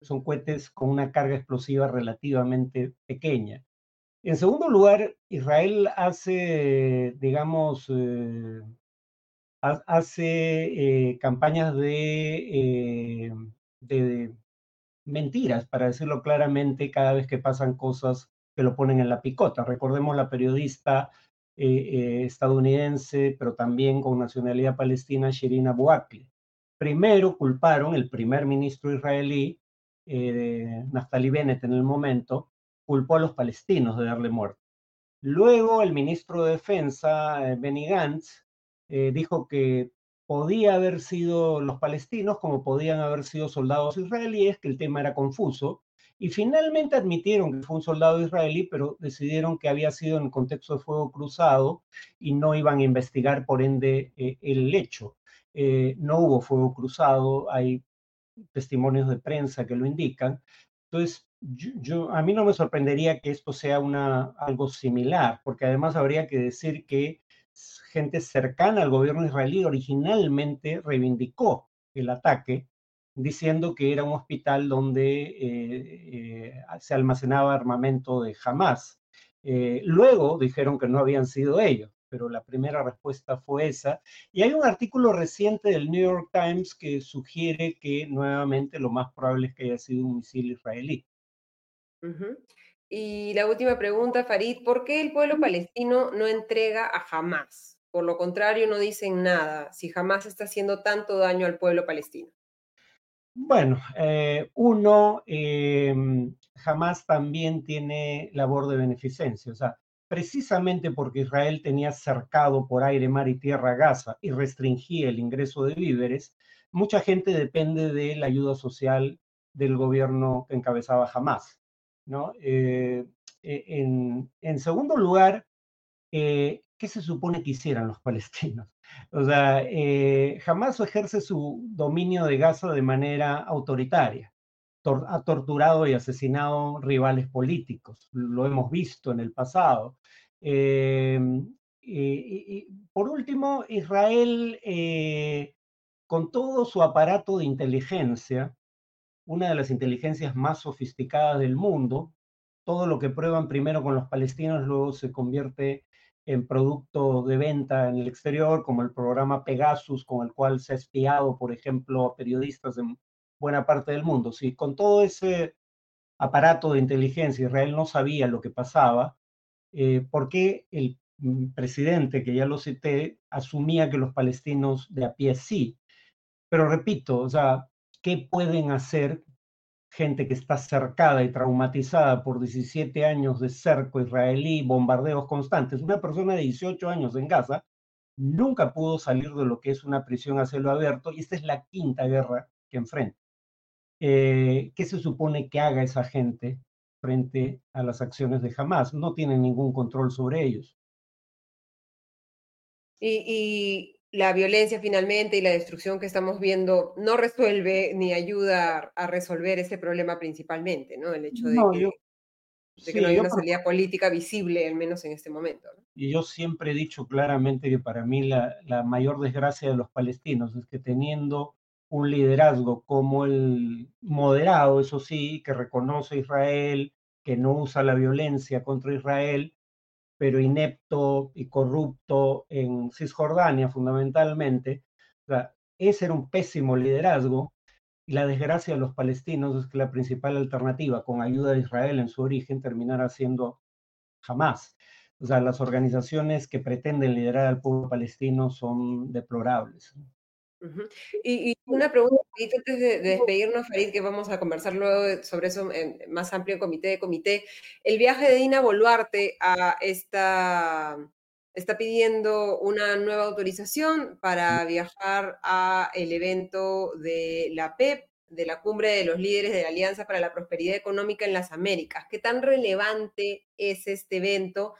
Son cohetes con una carga explosiva relativamente pequeña. En segundo lugar, Israel hace, digamos, eh, hace eh, campañas de, de mentiras, para decirlo claramente, cada vez que pasan cosas que lo ponen en la picota. Recordemos la periodista eh, eh, estadounidense, pero también con nacionalidad palestina, Shirin Abu Primero culparon, el primer ministro israelí, eh, Naftali Bennett en el momento, culpó a los palestinos de darle muerte. Luego el ministro de Defensa, Benny Gantz, dijo que podía haber sido los palestinos como podían haber sido soldados israelíes, que el tema era confuso, y finalmente admitieron que fue un soldado israelí, pero decidieron que había sido en contexto de fuego cruzado y no iban a investigar, por ende, eh, el hecho. Eh, no hubo fuego cruzado, hay testimonios de prensa que lo indican. Entonces, yo, a mí no me sorprendería que esto sea algo similar, porque además habría que decir que gente cercana al gobierno israelí originalmente reivindicó el ataque, diciendo que era un hospital donde eh, eh, se almacenaba armamento de Hamas. Eh, luego dijeron que no habían sido ellos, pero la primera respuesta fue esa. Y hay un artículo reciente del New York Times que sugiere que nuevamente lo más probable es que haya sido un misil israelí. Y la última pregunta, Farid, ¿por qué el pueblo palestino no entrega a Hamas? Por lo contrario, no dicen nada si Hamas está haciendo tanto daño al pueblo palestino. Bueno, eh, uno, em, Hamas también tiene labor de beneficencia, o sea, precisamente porque Israel tenía cercado por aire, mar y tierra Gaza y restringía el ingreso de víveres, mucha gente depende de la ayuda social del gobierno que encabezaba Hamas. Eh, e, en, segundo lugar, eh, ¿qué se supone que hicieran los palestinos? O sea, eh, jamás ejerce su dominio de Gaza de manera autoritaria. ha torturado y asesinado rivales políticos, lo hemos visto en el pasado. y, por último, Israel, con todo su aparato de inteligencia, una de las inteligencias más sofisticadas del mundo. Todo lo que prueban primero con los palestinos luego se convierte en producto de venta en el exterior, como el programa Pegasus, con el cual se ha espiado, por ejemplo, a periodistas en buena parte del mundo. Si con todo ese aparato de inteligencia Israel no sabía lo que pasaba, eh, ¿por qué el mm, presidente, que ya lo cité, asumía que los palestinos de a pie sí? Pero repito, o sea, ¿qué pueden hacer gente que está cercada y traumatizada por 17 años de cerco israelí, bombardeos constantes. Una persona de 18 años en Gaza nunca pudo salir de lo que es una prisión a cielo abierto y esta es la quinta guerra que enfrenta. Eh, ¿Qué se supone que haga esa gente frente a las acciones de Hamas? No tienen ningún control sobre ellos. y, la violencia finalmente y la destrucción que estamos viendo no resuelve ni ayuda a resolver ese problema principalmente, ¿no? El hecho de que, no hay una salida política visible, al menos en este momento. Y yo siempre he dicho claramente que para mí la, la mayor desgracia de los palestinos es que teniendo un liderazgo como el moderado, eso sí, que reconoce a Israel, que no usa la violencia contra Israel, pero inepto y corrupto en Cisjordania fundamentalmente. O sea, ese era un pésimo liderazgo y la desgracia de los palestinos es que la principal alternativa, con ayuda de Israel en su origen, terminará siendo jamás. O sea, las organizaciones que pretenden liderar al pueblo palestino son deplorables y, una pregunta antes de, despedirnos, Farid, que vamos a conversar luego sobre eso en más amplio comité de comité. El viaje de Dina Boluarte a esta está pidiendo una nueva autorización para viajar a el evento de la PEP, de la cumbre de los líderes de la Alianza para la Prosperidad Económica en las Américas. ¿Qué tan relevante es este evento?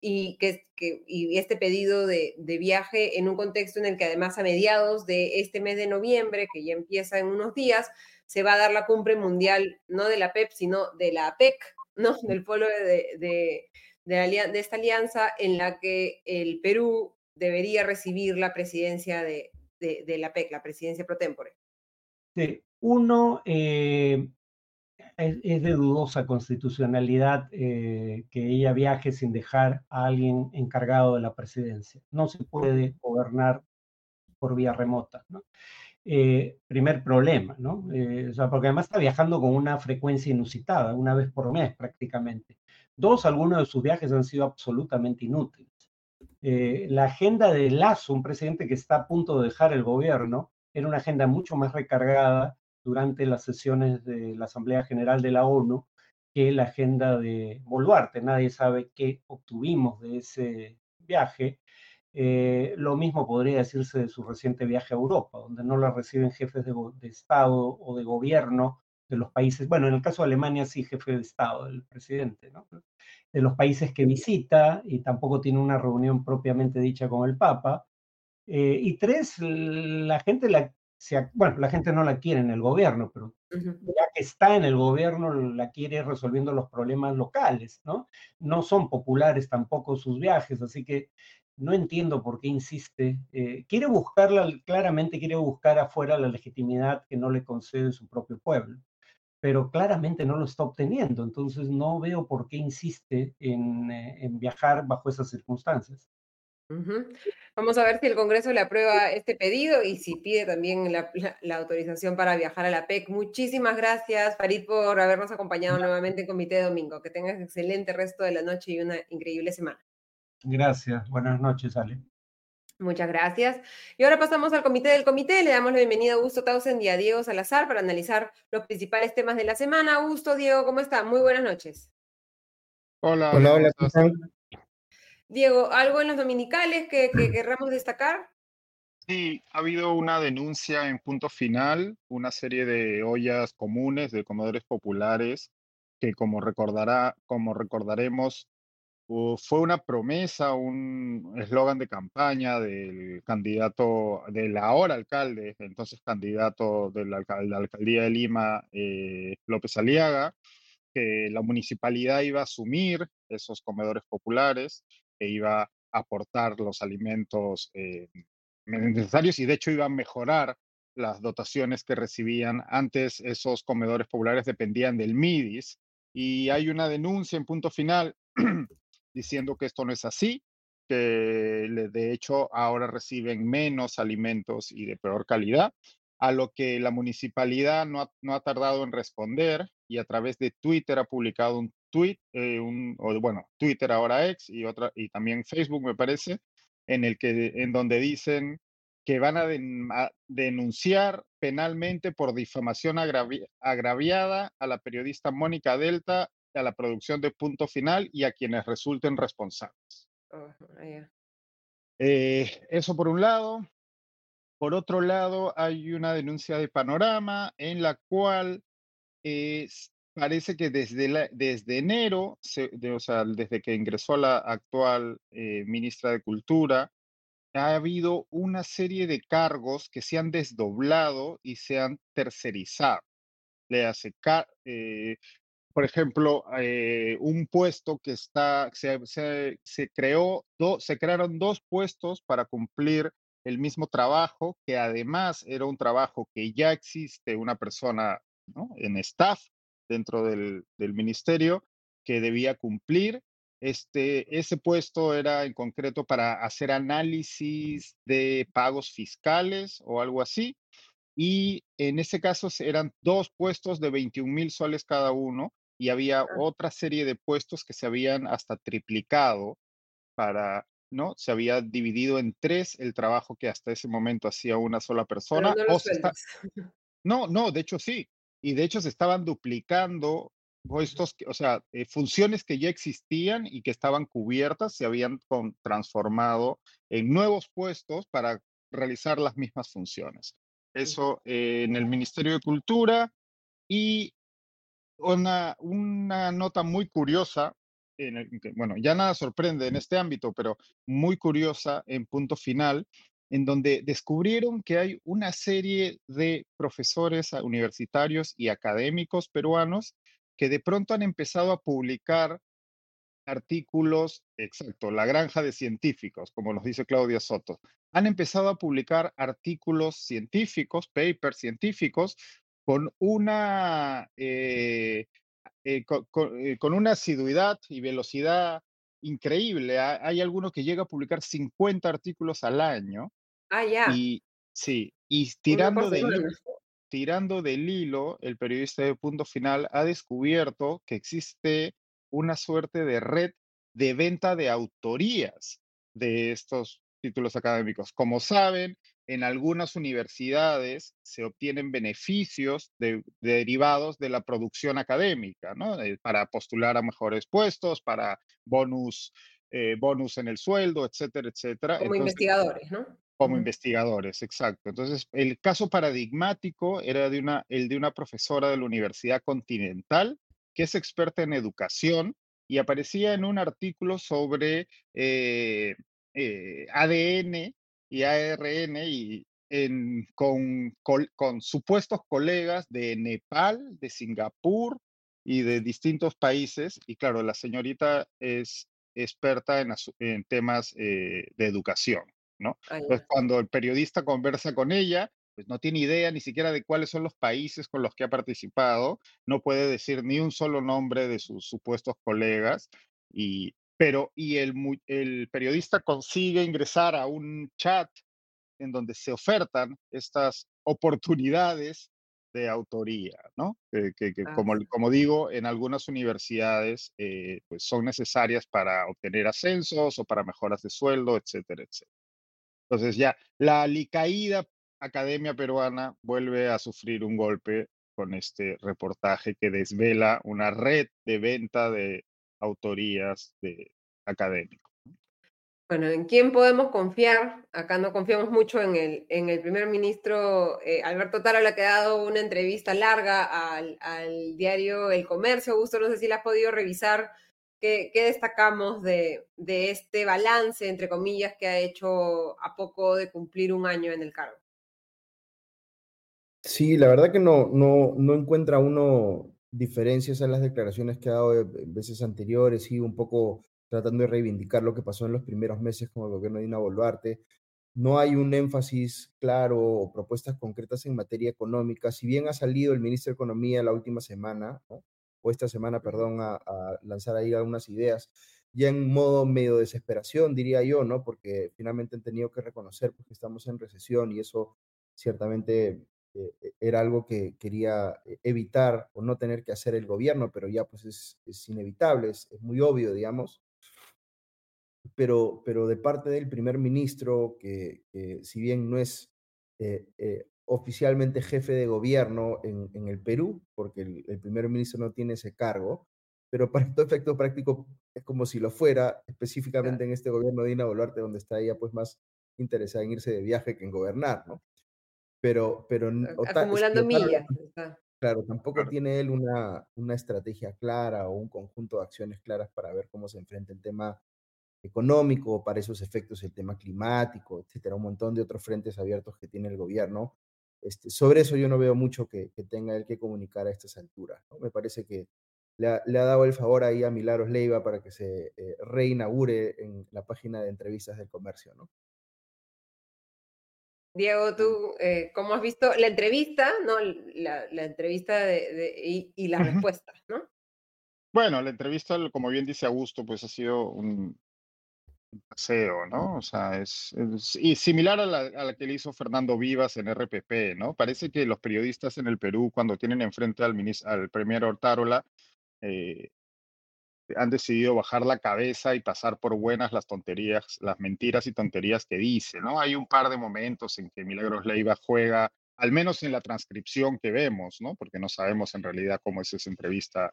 Y, que, y este pedido de, viaje en un contexto en el que además a mediados de este mes de noviembre, que ya empieza en unos días, se va a dar la cumbre mundial, no de la PEP, sino de la APEC, ¿no? del polo de, de, de, esta alianza en la que el Perú debería recibir la presidencia de, la APEC, la presidencia pro tempore. Sí, uno, eh, es, de dudosa constitucionalidad eh, que ella viaje sin dejar a alguien encargado de la presidencia. No se puede gobernar por vía remota. Eh, primer problema, ¿no? Eh, o sea, porque además está viajando con una frecuencia inusitada, una vez por mes prácticamente. Dos, algunos de sus viajes han sido absolutamente inútiles. la agenda de Lazo, un presidente que está a punto de dejar el gobierno, era una agenda mucho más recargada durante las sesiones de la Asamblea General de la ONU que la agenda de Boluarte. Nadie sabe qué obtuvimos de ese viaje. Eh, lo mismo podría decirse de su reciente viaje a Europa, donde no la reciben jefes de, Estado o de gobierno de los países, bueno, en el caso de Alemania sí, jefe de Estado, el presidente, ¿no? de los países que visita y tampoco tiene una reunión propiamente dicha con el Papa. Eh, y tres, la gente la bueno, la gente no la quiere en el gobierno, pero ya que está en el gobierno, la quiere resolviendo los problemas locales, ¿no? No son populares tampoco sus viajes, así que no entiendo por qué insiste. Eh, quiere buscarla, claramente quiere buscar afuera la legitimidad que no le concede su propio pueblo, pero claramente no lo está obteniendo, entonces no veo por qué insiste en, eh, en viajar bajo esas circunstancias. Vamos a ver si el Congreso le aprueba este pedido y si pide también la, autorización para viajar a la PEC. Muchísimas gracias, Farid, por habernos acompañado nuevamente en Comité de Domingo. Que tengas excelente resto de la noche y una increíble semana. Gracias. Buenas noches, Ale. Muchas gracias. Y ahora pasamos al comité del comité. Le damos la bienvenida a Augusto Tausen y a Diego Salazar para analizar los principales temas de la semana. Augusto, Diego, ¿cómo está? Muy buenas noches. Hola, hola, hola. Diego, ¿algo en los dominicales que, que querramos destacar? Sí, ha habido una denuncia en punto final, una serie de ollas comunes de comedores populares que como recordará, como recordaremos, fue una promesa, un eslogan de campaña del candidato, del ahora alcalde, entonces candidato de la, alcaldía de Lima, eh, López Aliaga, que la municipalidad iba a asumir esos comedores populares que iba a aportar los alimentos eh, necesarios y de hecho iba a mejorar las dotaciones que recibían. Antes esos comedores populares dependían del MIDIS y hay una denuncia en punto final diciendo que esto no es así, que de hecho ahora reciben menos alimentos y de peor calidad, a lo que la municipalidad no ha, no ha tardado en responder y a través de Twitter ha publicado un tweet, eh, un, o, bueno, Twitter ahora ex y, otra, y también Facebook me parece, en, el que, en donde dicen que van a, denunciar penalmente por difamación agraviada a la periodista Mónica Delta, a la producción de Punto Final y a quienes resulten responsables. Eh, eso por un lado. Por otro lado, hay una denuncia de Panorama en la cual parece que desde, desde enero, o sea, desde que ingresó la actual eh, ministra de Cultura, ha habido una serie de cargos que se han desdoblado y se han tercerizado. Le hace, eh, por ejemplo, eh, un puesto que está, se, se, creó, se crearon dos puestos para cumplir el mismo trabajo, que además era un trabajo que ya existe una persona en staff dentro del, del ministerio que debía cumplir este, ese puesto era en concreto para hacer análisis de pagos fiscales o algo así. Y en ese caso eran dos puestos de 21 mil soles cada uno y había otra serie de puestos que se habían hasta triplicado para, ¿no? Se había dividido en tres el trabajo que hasta ese momento hacía una sola persona. no, no, de hecho sí. Y de hecho se estaban duplicando puestos, o sea, eh, funciones que ya existían y que estaban cubiertas se habían transformado en nuevos puestos para realizar las mismas funciones. Eso eh, en el Ministerio de Cultura y una, una nota muy curiosa, en bueno, ya nada sorprende en este ámbito, pero muy curiosa en punto final, en donde descubrieron que hay una serie de profesores universitarios y académicos peruanos que de pronto han empezado a publicar artículos, exacto, la granja de científicos, como nos dice Claudia Soto, han empezado a publicar artículos científicos, papers científicos, con una, eh, eh, eh, con, una asiduidad y velocidad increíble. Hay algunos que llega a publicar 50 artículos al año. Ah, ya. Y sí, y tirando de tirando del hilo, el periodista de Punto Final ha descubierto que existe una suerte de red de venta de autorías de estos títulos académicos. Como saben, en algunas universidades se obtienen beneficios derivados de la producción académica, ¿no? Eh, para postular a mejores puestos, para bonus, eh, bonus en el sueldo, etcétera, etcétera. Como investigadores, ¿no? Como investigadores, exacto. Entonces, el caso paradigmático era de una, el de una profesora de la Universidad Continental, que es experta en educación, y aparecía en un artículo sobre eh, eh, ADN y ARN y en, con, con, supuestos colegas de Nepal, de Singapur y de distintos países. Y claro, la señorita es experta en, en temas eh, de educación. ¿No? Entonces, cuando el periodista conversa con ella, pues no tiene idea ni siquiera de cuáles son los países con los que ha participado, no puede decir ni un solo nombre de sus supuestos colegas, y, pero y el, el periodista consigue ingresar a un chat en donde se ofertan estas oportunidades de autoría, ¿no? Que, ah, como, como digo, en algunas universidades eh, pues son necesarias para obtener ascensos o para mejoras de sueldo, etcétera, etcétera. Entonces ya la alicaída academia peruana vuelve a sufrir un golpe con este reportaje que desvela una red de venta de autorías de académicos. Bueno, ¿en quién podemos confiar? Acá no confiamos mucho en el, en el primer ministro eh, Alberto Tara, le ha quedado una entrevista larga al, al diario El Comercio. Augusto, no sé si la has podido revisar ¿Qué, destacamos de, este balance, entre comillas, que ha hecho a poco de cumplir un año en el cargo? Sí, la verdad que no, no, no encuentra uno diferencias en las declaraciones que ha dado en veces anteriores y un poco tratando de reivindicar lo que pasó en los primeros meses con el gobierno de Dina Boluarte. no hay un énfasis claro o propuestas concretas en materia económica. Si bien ha salido el ministro de Economía la última semana, o esta semana, perdón, a, lanzar ahí algunas ideas, ya en modo medio desesperación, diría yo, ¿no? Porque finalmente han tenido que reconocer pues, que estamos en recesión y eso ciertamente eh, e, era algo que quería eh, evitar o no tener que hacer el gobierno, pero ya pues es, es inevitable, es, muy obvio, digamos. Pero, pero de parte del primer ministro, que, que si bien no es eh, eh, oficialmente jefe de gobierno en, en el Perú, porque el, el, primer ministro no tiene ese cargo, pero para todo efecto práctico es como si lo fuera, específicamente en este gobierno de Dina Boluarte, donde está ella pues más interesada en irse de viaje que en gobernar, ¿no? Pero, pero acumulando millas. Claro, tampoco claro. tiene él una, una estrategia clara o un conjunto de acciones claras para ver cómo se enfrenta el tema económico, para esos efectos el tema climático, etcétera, un montón de otros frentes abiertos que tiene el gobierno. Este, sobre eso yo no veo mucho que, que tenga él que comunicar a estas alturas. ¿no? Me parece que le ha, le ha, dado el favor ahí a Milagros Leiva para que se eh, reinaugure en la página de entrevistas del comercio, ¿no? Diego, tú, eh, ¿cómo has visto la entrevista, no? La, la entrevista de, de, y, y, la respuesta, ¿no? Bueno, la entrevista, como bien dice Augusto, pues ha sido un paseo, ¿no? O sea, es, similar a la, a la, que le hizo Fernando Vivas en RPP, ¿no? Parece que los periodistas en el Perú, cuando tienen enfrente al, ministro, al premier Hortárola, eh, han decidido bajar la cabeza y pasar por buenas las tonterías, las mentiras y tonterías que dice, ¿no? Hay un par de momentos en que Milagros Leiva juega, al menos en la transcripción que vemos, ¿no? Porque no sabemos en realidad cómo es esa entrevista,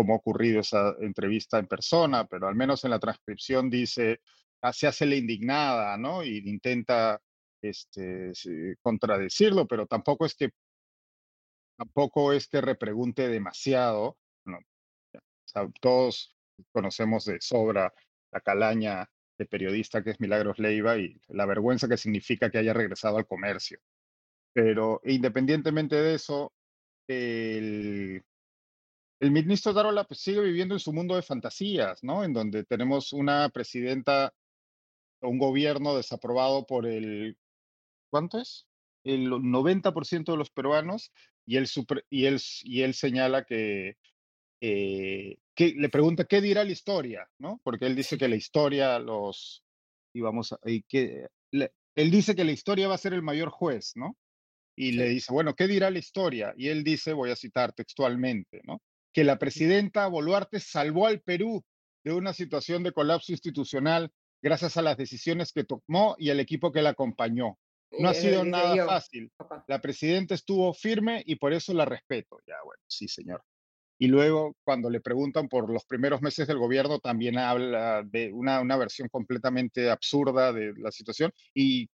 cómo ha ocurrido esa entrevista en persona, pero al menos en la transcripción dice, ah, se hace la indignada, ¿no? Y intenta este, contradecirlo, pero tampoco es que tampoco es que repregunte demasiado, no, sea, todos conocemos de sobra la calaña de periodista que es Milagros Leiva y la vergüenza que significa que haya regresado al comercio. Pero independientemente de eso, el, el ministro Darola pues, sigue viviendo en su mundo de fantasías, ¿no? En donde tenemos una presidenta, un gobierno desaprobado por el, ¿cuánto es? El 90% de los peruanos y él, y él, y él señala que eh, que le pregunta qué dirá la historia, ¿no? Porque él dice que la historia los, y vamos a, y que, le, él dice que la historia va a ser el mayor juez, ¿no? Y sí. le dice, bueno, ¿qué dirá la historia? Y él dice, voy a citar textualmente, ¿no? Que la presidenta Boluarte salvó al Perú de una situación de colapso institucional gracias a las decisiones que tomó y al equipo que la acompañó. No ha sido nada fácil. La presidenta estuvo firme y por eso la respeto. Ya, bueno, sí, señor. Y luego, cuando le preguntan por los primeros meses del gobierno, también habla de una, una versión completamente absurda de la situación y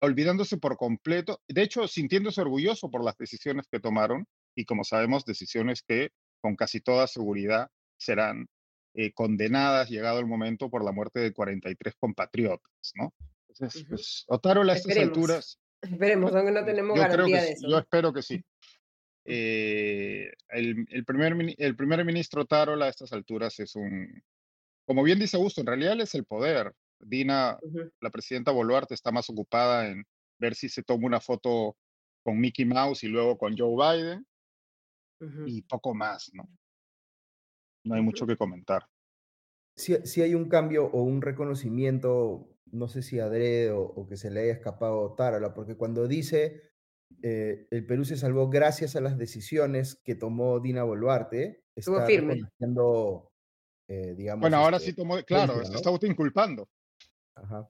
olvidándose por completo, de hecho, sintiéndose orgulloso por las decisiones que tomaron y, como sabemos, decisiones que con casi toda seguridad serán eh, condenadas, llegado el momento, por la muerte de 43 compatriotas, ¿no? Entonces, pues, Otárola a estas Esperemos. alturas... Esperemos, aunque no tenemos yo garantía creo que, de eso. Yo espero que sí. Eh, el, el, primer, el primer ministro Tarola a estas alturas es un, como bien dice Augusto, en realidad es el poder. Dina, uh -huh. la presidenta Boluarte, está más ocupada en ver si se toma una foto con Mickey Mouse y luego con Joe Biden uh -huh. y poco más, ¿no? No hay mucho que comentar. Si, si, hay un cambio o un reconocimiento, no sé si adrede o, o que se le haya escapado a Tarola, porque cuando dice eh, el Perú se salvó gracias a las decisiones que tomó Dina Boluarte. Estuvo firme. Eh, digamos, bueno, ahora este, sí tomó, claro, ¿no? se está autoinculpando. Ajá.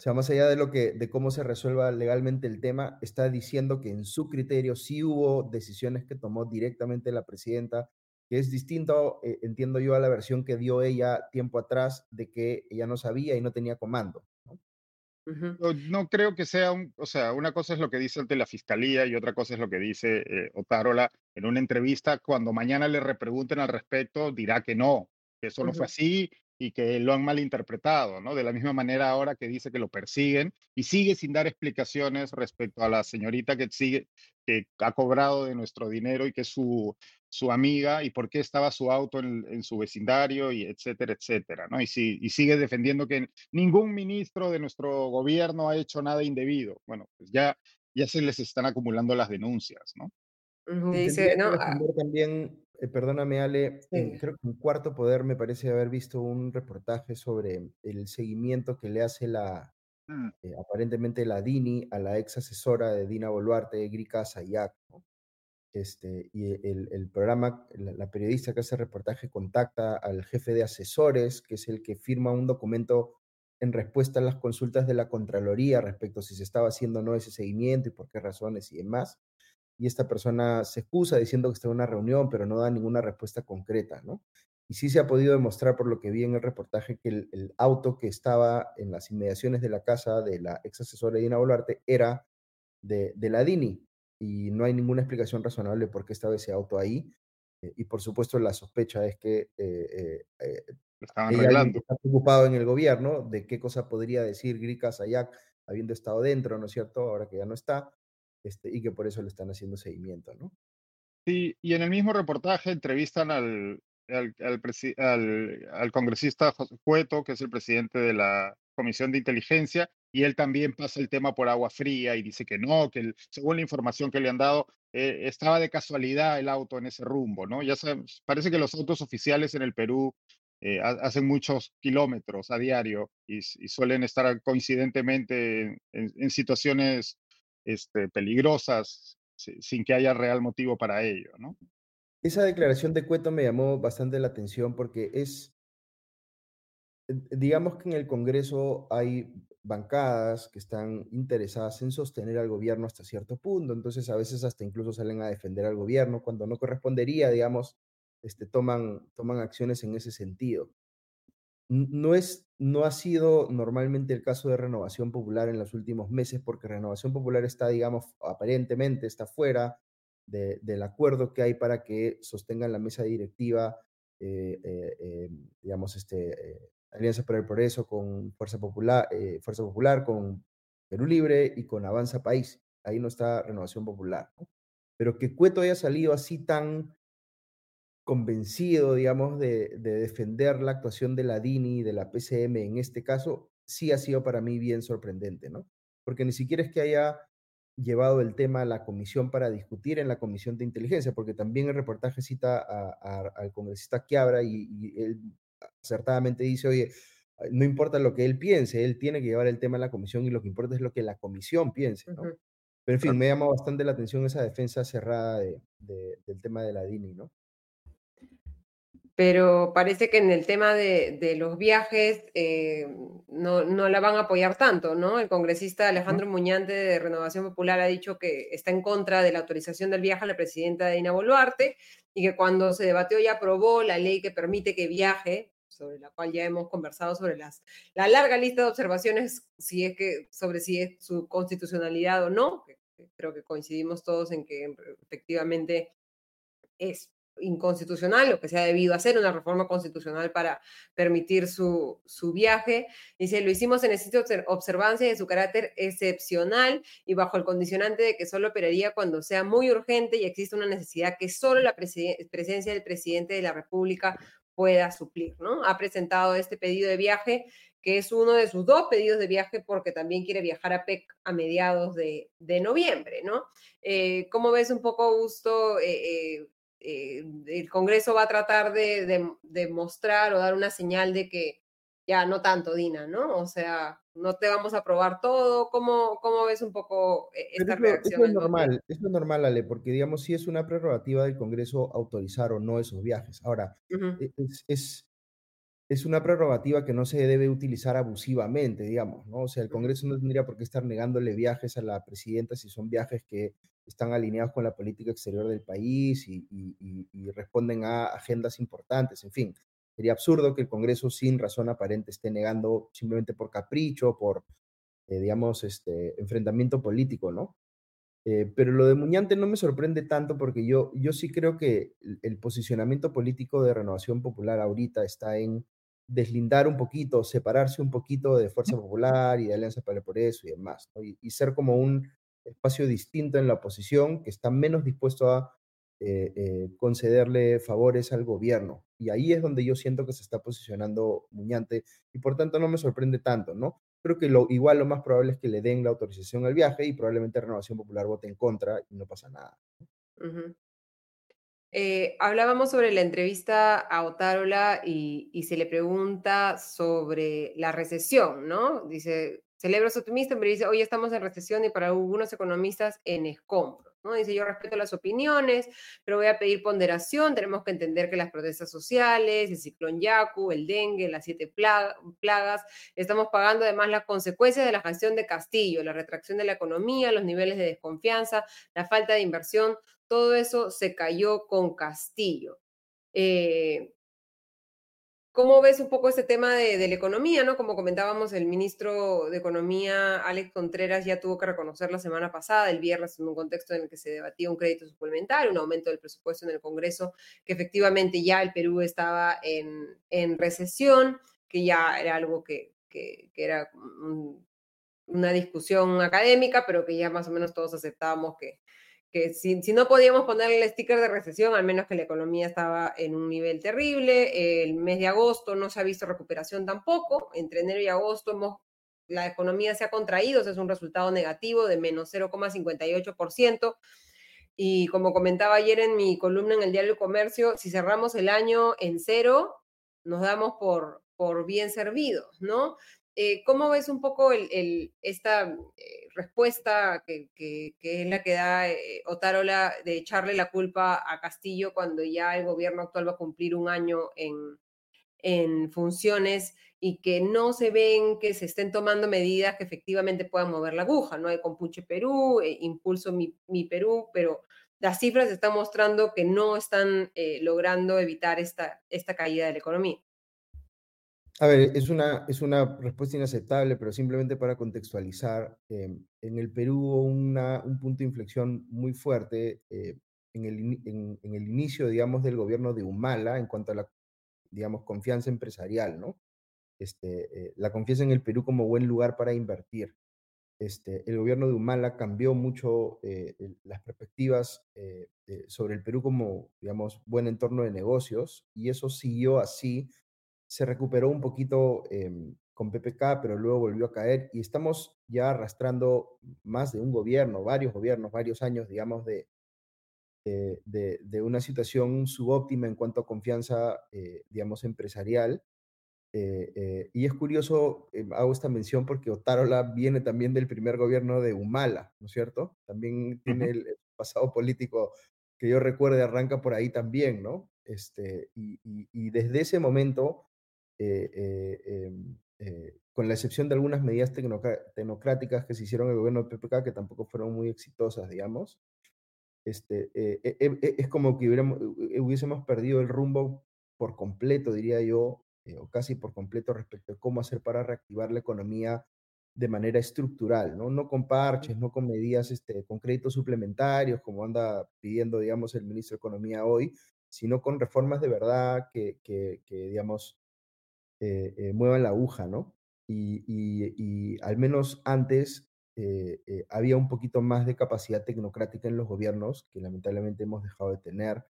O sea, más allá de lo que, de cómo se resuelva legalmente el tema, está diciendo que en su criterio sí hubo decisiones que tomó directamente la presidenta, que es distinto, eh, entiendo yo, a la versión que dio ella tiempo atrás de que ella no sabía y no tenía comando. Uh -huh. No creo que sea un, o sea, una cosa es lo que dice ante la fiscalía y otra cosa es lo que dice eh, Otárola en una entrevista. Cuando mañana le repregunten al respecto, dirá que no, que eso uh -huh. no fue así y que lo han malinterpretado, ¿no? De la misma manera ahora que dice que lo persiguen y sigue sin dar explicaciones respecto a la señorita que sigue, que ha cobrado de nuestro dinero y que es su, su amiga y por qué estaba su auto en, su vecindario y etcétera, etcétera, ¿no? Y, si, y sigue defendiendo que ningún ministro de nuestro gobierno ha hecho nada indebido. Bueno, pues ya, ya se les están acumulando las denuncias, ¿no? Dice, no, ah también eh, perdóname Ale, creo que en Cuarto Poder me parece haber visto un reportaje sobre el seguimiento que le hace la, mm. eh, aparentemente la DINI a la ex asesora de Dina Boluarte, Grika Sayak. Este, y el, el programa, la, periodista que hace el reportaje contacta al jefe de asesores, que es el que firma un documento en respuesta a las consultas de la Contraloría respecto a si se estaba haciendo o no ese seguimiento y por qué razones y demás y esta persona se excusa diciendo que está en una reunión, pero no da ninguna respuesta concreta, ¿no? Y sí se ha podido demostrar, por lo que vi en el reportaje, que el, auto que estaba en las inmediaciones de la casa de la ex asesora Dina Boluarte era de, de la DINI, y no hay ninguna explicación razonable por qué estaba ese auto ahí. Eh, y por supuesto la sospecha es que eh, eh, estaban arreglando. está preocupado en el gobierno de qué cosa podría decir Grika Sayak habiendo estado dentro, ¿no es cierto? Ahora que ya no está. Este, y que por eso le están haciendo seguimiento, ¿no? Sí, y en el mismo reportaje entrevistan al, al, al, congresista Cueto, que es el presidente de la Comisión de Inteligencia, y él también pasa el tema por agua fría y dice que no, que según la información que le han dado, eh, estaba de casualidad el auto en ese rumbo, ¿no? Ya sabes, parece que los autos oficiales en el Perú eh, hacen muchos kilómetros a diario y, suelen estar coincidentemente en, en situaciones este, peligrosas sin que haya real motivo para ello, ¿no? Esa declaración de Cueto me llamó bastante la atención porque es, digamos que en el Congreso hay bancadas que están interesadas en sostener al gobierno hasta cierto punto, entonces a veces hasta incluso salen a defender al gobierno cuando no correspondería, digamos, este, toman, toman acciones en ese sentido. No, es, no ha sido normalmente el caso de Renovación Popular en los últimos meses, porque Renovación Popular está, digamos, aparentemente está fuera del acuerdo que hay para que sostengan la mesa directiva, eh, eh, eh, digamos, este, Alianza para el Progreso con Fuerza Popular, Fuerza Popular, con Perú Libre y con Avanza País. Ahí no está Renovación Popular. Pero que Cueto haya salido así tan convencido, digamos, de, defender la actuación de la DINI y de la PCM en este caso, sí ha sido para mí bien sorprendente, ¿no? Porque ni siquiera es que haya llevado el tema a la comisión para discutir en la comisión de inteligencia, porque también el reportaje cita al congresista Quiabra y, y, él acertadamente dice, oye, no importa lo que él piense, él tiene que llevar el tema a la comisión y lo que importa es lo que la comisión piense, ¿no? Pero en fin, me llama bastante la atención esa defensa cerrada del tema de la DINI, ¿no? Pero parece que en el tema de, los viajes eh, no, la van a apoyar tanto, ¿no? El congresista Alejandro Muñante de Renovación Popular ha dicho que está en contra de la autorización del viaje a la presidenta Dina Boluarte y que cuando se debatió y aprobó la ley que permite que viaje, sobre la cual ya hemos conversado sobre las, la larga lista de observaciones si es que, sobre si es su constitucionalidad o no, creo que coincidimos todos en que efectivamente es inconstitucional, lo que se ha debido hacer, una reforma constitucional para permitir su, su viaje. Dice, lo hicimos en de observancia de su carácter excepcional y bajo el condicionante de que solo operaría cuando sea muy urgente y existe una necesidad que solo la presencia del presidente de la República pueda suplir, ¿no? Ha presentado este pedido de viaje que es uno de sus dos pedidos de viaje porque también quiere viajar a PEC a mediados de, de noviembre, ¿no? Eh, ¿Cómo ves un poco, Gusto, eh, eh, eh, el Congreso va a tratar de, de, mostrar o dar una señal de que ya no tanto, Dina, ¿no? O sea, no te vamos a aprobar todo. ¿Cómo, cómo ves un poco eh, esta reacción? Eso es normal, eso es normal, Ale, porque digamos, si es una prerrogativa del Congreso autorizar o no esos viajes. Ahora, e, es, es una prerrogativa que no se debe utilizar abusivamente, digamos, ¿no? O sea, el Congreso no tendría por qué estar negándole viajes a la presidenta si son viajes que están alineados con la política exterior del país y, responden a agendas importantes, en fin. Sería absurdo que el Congreso sin razón aparente esté negando simplemente por capricho, por, eh, digamos, este enfrentamiento político, ¿no? Eh, pero lo de Muñante no me sorprende tanto porque yo, yo sí creo que el posicionamiento político de Renovación Popular ahorita está en deslindar un poquito, separarse un poquito de Fuerza Popular y de Alianza para el Progreso y demás, y, ser como un espacio distinto en la oposición que está menos dispuesto a eh, eh, concederle favores al gobierno. Y ahí es donde yo siento que se está posicionando Muñante y por tanto no me sorprende tanto, ¿no? Creo que lo, igual lo más probable es que le den la autorización al viaje y probablemente Renovación Popular vote en contra y no pasa nada. Eh, hablábamos sobre la entrevista a Otárola y, y, se le pregunta sobre la recesión, ¿no? Dice, celebro su optimista, pero dice, hoy estamos en recesión y para algunos economistas en escombro. ¿no? Dice, yo respeto las opiniones, pero voy a pedir ponderación. Tenemos que entender que las protestas sociales, el ciclón Yaku, el dengue, las siete plagas, estamos pagando además las consecuencias de la gestión de Castillo, la retracción de la economía, los niveles de desconfianza, la falta de inversión, todo eso se cayó con Castillo. Eh, ¿Cómo ves un poco este tema de, la economía? ¿no? Como comentábamos, el ministro de Economía, Alex Contreras, ya tuvo que reconocer la semana pasada, el viernes, en un contexto en el que se debatía un crédito suplementario, un aumento del presupuesto en el Congreso, que efectivamente ya el Perú estaba en, recesión, que ya era algo que, era una discusión académica, pero que ya más o menos todos aceptábamos que, que si, no podíamos ponerle el sticker de recesión, al menos que la economía estaba en un nivel terrible. El mes de agosto no se ha visto recuperación tampoco. Entre enero y agosto hemos, la economía se ha contraído, es un resultado negativo de menos 0,58%. Y como comentaba ayer en mi columna en el Diario Comercio, si cerramos el año en cero, nos damos por, por bien servidos, ¿no? Eh, ¿Cómo ves un poco esta eh, respuesta que, es la que da eh, Otárola de echarle la culpa a Castillo cuando ya el gobierno actual va a cumplir un año en, funciones y que no se ven que se estén tomando medidas que efectivamente puedan mover la aguja? No hay Compuche Perú, Impulso mi, Perú, pero las cifras están mostrando que no están logrando evitar esta, esta caída de la economía. A ver, es una, es una respuesta inaceptable, pero simplemente para contextualizar, em, en el Perú hubo una, un punto de inflexión muy fuerte eh, en, el, en, el inicio, digamos, del gobierno de Humala en cuanto a la, digamos, confianza empresarial, ¿no? Este, eh, la confianza en el Perú como buen lugar para invertir. Este, el gobierno de Humala cambió mucho eh, las perspectivas sobre el Perú como, digamos, buen entorno de negocios y eso siguió así se recuperó un poquito em, con PPK, pero luego volvió a caer y estamos ya arrastrando más de un gobierno, varios gobiernos, varios años, digamos, de, de, una situación subóptima en cuanto a confianza, eh, digamos, empresarial. Eh, eh, y es curioso, hago esta mención porque Otárola viene también del primer gobierno de Humala, ¿no es cierto? También tiene el pasado político que yo recuerde, arranca por ahí también, ¿no? Este, y, y desde ese momento eh, eh, em, eh, con la excepción de algunas medidas tecnocráticas que se hicieron en el gobierno de PPK, que tampoco fueron muy exitosas, digamos, este, es como que hubiésemos perdido el rumbo por completo, diría yo, o casi por completo respecto a cómo hacer para reactivar la economía de manera estructural, ¿no? No con parches, no con medidas, este, con créditos suplementarios, como anda pidiendo, digamos, el ministro de Economía hoy, sino con reformas de verdad que, que, que digamos, eh, eh, muevan la aguja, ¿no? Y, al menos antes eh, había un poquito más de capacidad tecnocrática en los gobiernos, que lamentablemente hemos dejado de tener.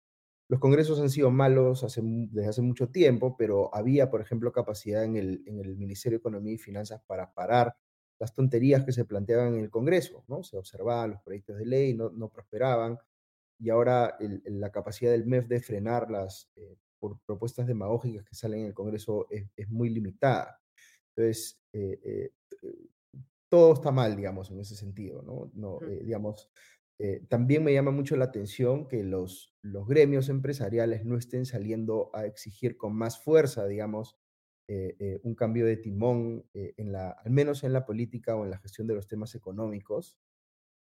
Los congresos han sido malos desde hace mucho tiempo, pero había, por ejemplo, capacidad en el, Ministerio de Economía y Finanzas para parar las tonterías que se planteaban en el Congreso, ¿no? Se observaban los proyectos de ley, no, no prosperaban, y ahora la capacidad del MEF de frenar las por propuestas demagógicas que salen en el Congreso es, muy limitada. Entonces, eh, eh, todo está mal, digamos, en ese sentido, ¿no? no eh, digamos, también me llama mucho la atención que los, los gremios empresariales no estén saliendo a exigir con más fuerza, digamos, un cambio de timón, en la, al menos en la política o en la gestión de los temas económicos.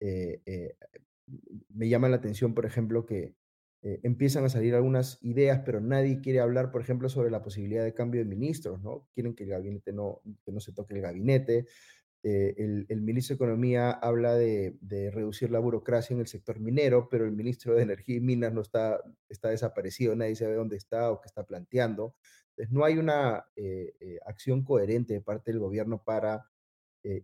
me llama la atención, por ejemplo, que eh, empiezan a salir algunas ideas, pero nadie quiere hablar, por ejemplo, sobre la posibilidad de cambio de ministros, ¿no? Quieren que el gabinete no, que no se toque el gabinete. Eh, el, ministro de Economía habla de, reducir la burocracia en el sector minero, pero el ministro de Energía y Minas no está, está desaparecido, nadie sabe dónde está o qué está planteando. Entonces, no hay una acción coherente de parte del gobierno para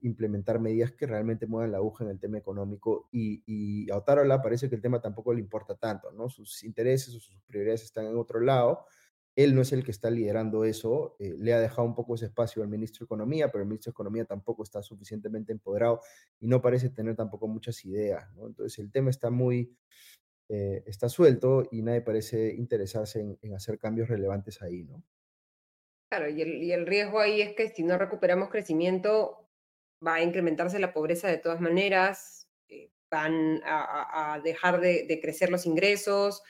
implementar medidas que realmente muevan la aguja en el tema económico y, y a Otárola parece que el tema tampoco le importa tanto, ¿no? Sus intereses o sus prioridades están en otro lado él no es el que está liderando eso, eh, le ha dejado un poco ese espacio al ministro de Economía, pero el ministro de Economía tampoco está suficientemente empoderado y no parece tener tampoco muchas ideas, ¿no? Entonces el tema está muy, eh, está suelto y nadie parece interesarse en, hacer cambios relevantes ahí, ¿no? Claro, y el riesgo ahí es que si no recuperamos crecimiento, va a incrementarse la pobreza de todas maneras, eh, van a, dejar de, crecer los ingresos,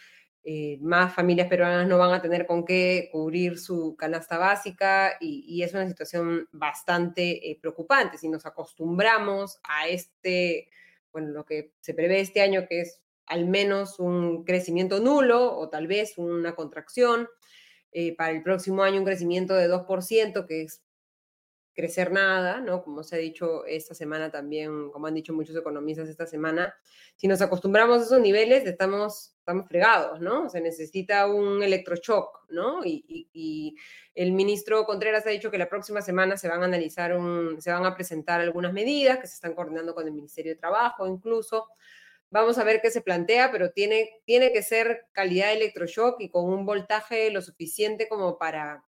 eh, más familias peruanas no van a tener con qué cubrir su canasta básica y, es una situación bastante eh, preocupante. Si nos acostumbramos a este, bueno, lo que se prevé este año, que es al menos un crecimiento nulo o tal vez una contracción, para el próximo año un crecimiento de 2%, que es crecer nada, ¿no? Como se ha dicho esta semana también, como han dicho muchos economistas esta semana, si nos acostumbramos a esos niveles, estamos, estamos fregados, ¿no? Se necesita un electroshock, ¿no? Y, el ministro Contreras ha dicho que la próxima semana se van a analizar, un, se van a presentar algunas medidas que se están coordinando con el Ministerio de Trabajo incluso. Vamos a ver qué se plantea, pero tiene, tiene que ser calidad de electroshock y con un voltaje lo suficiente como para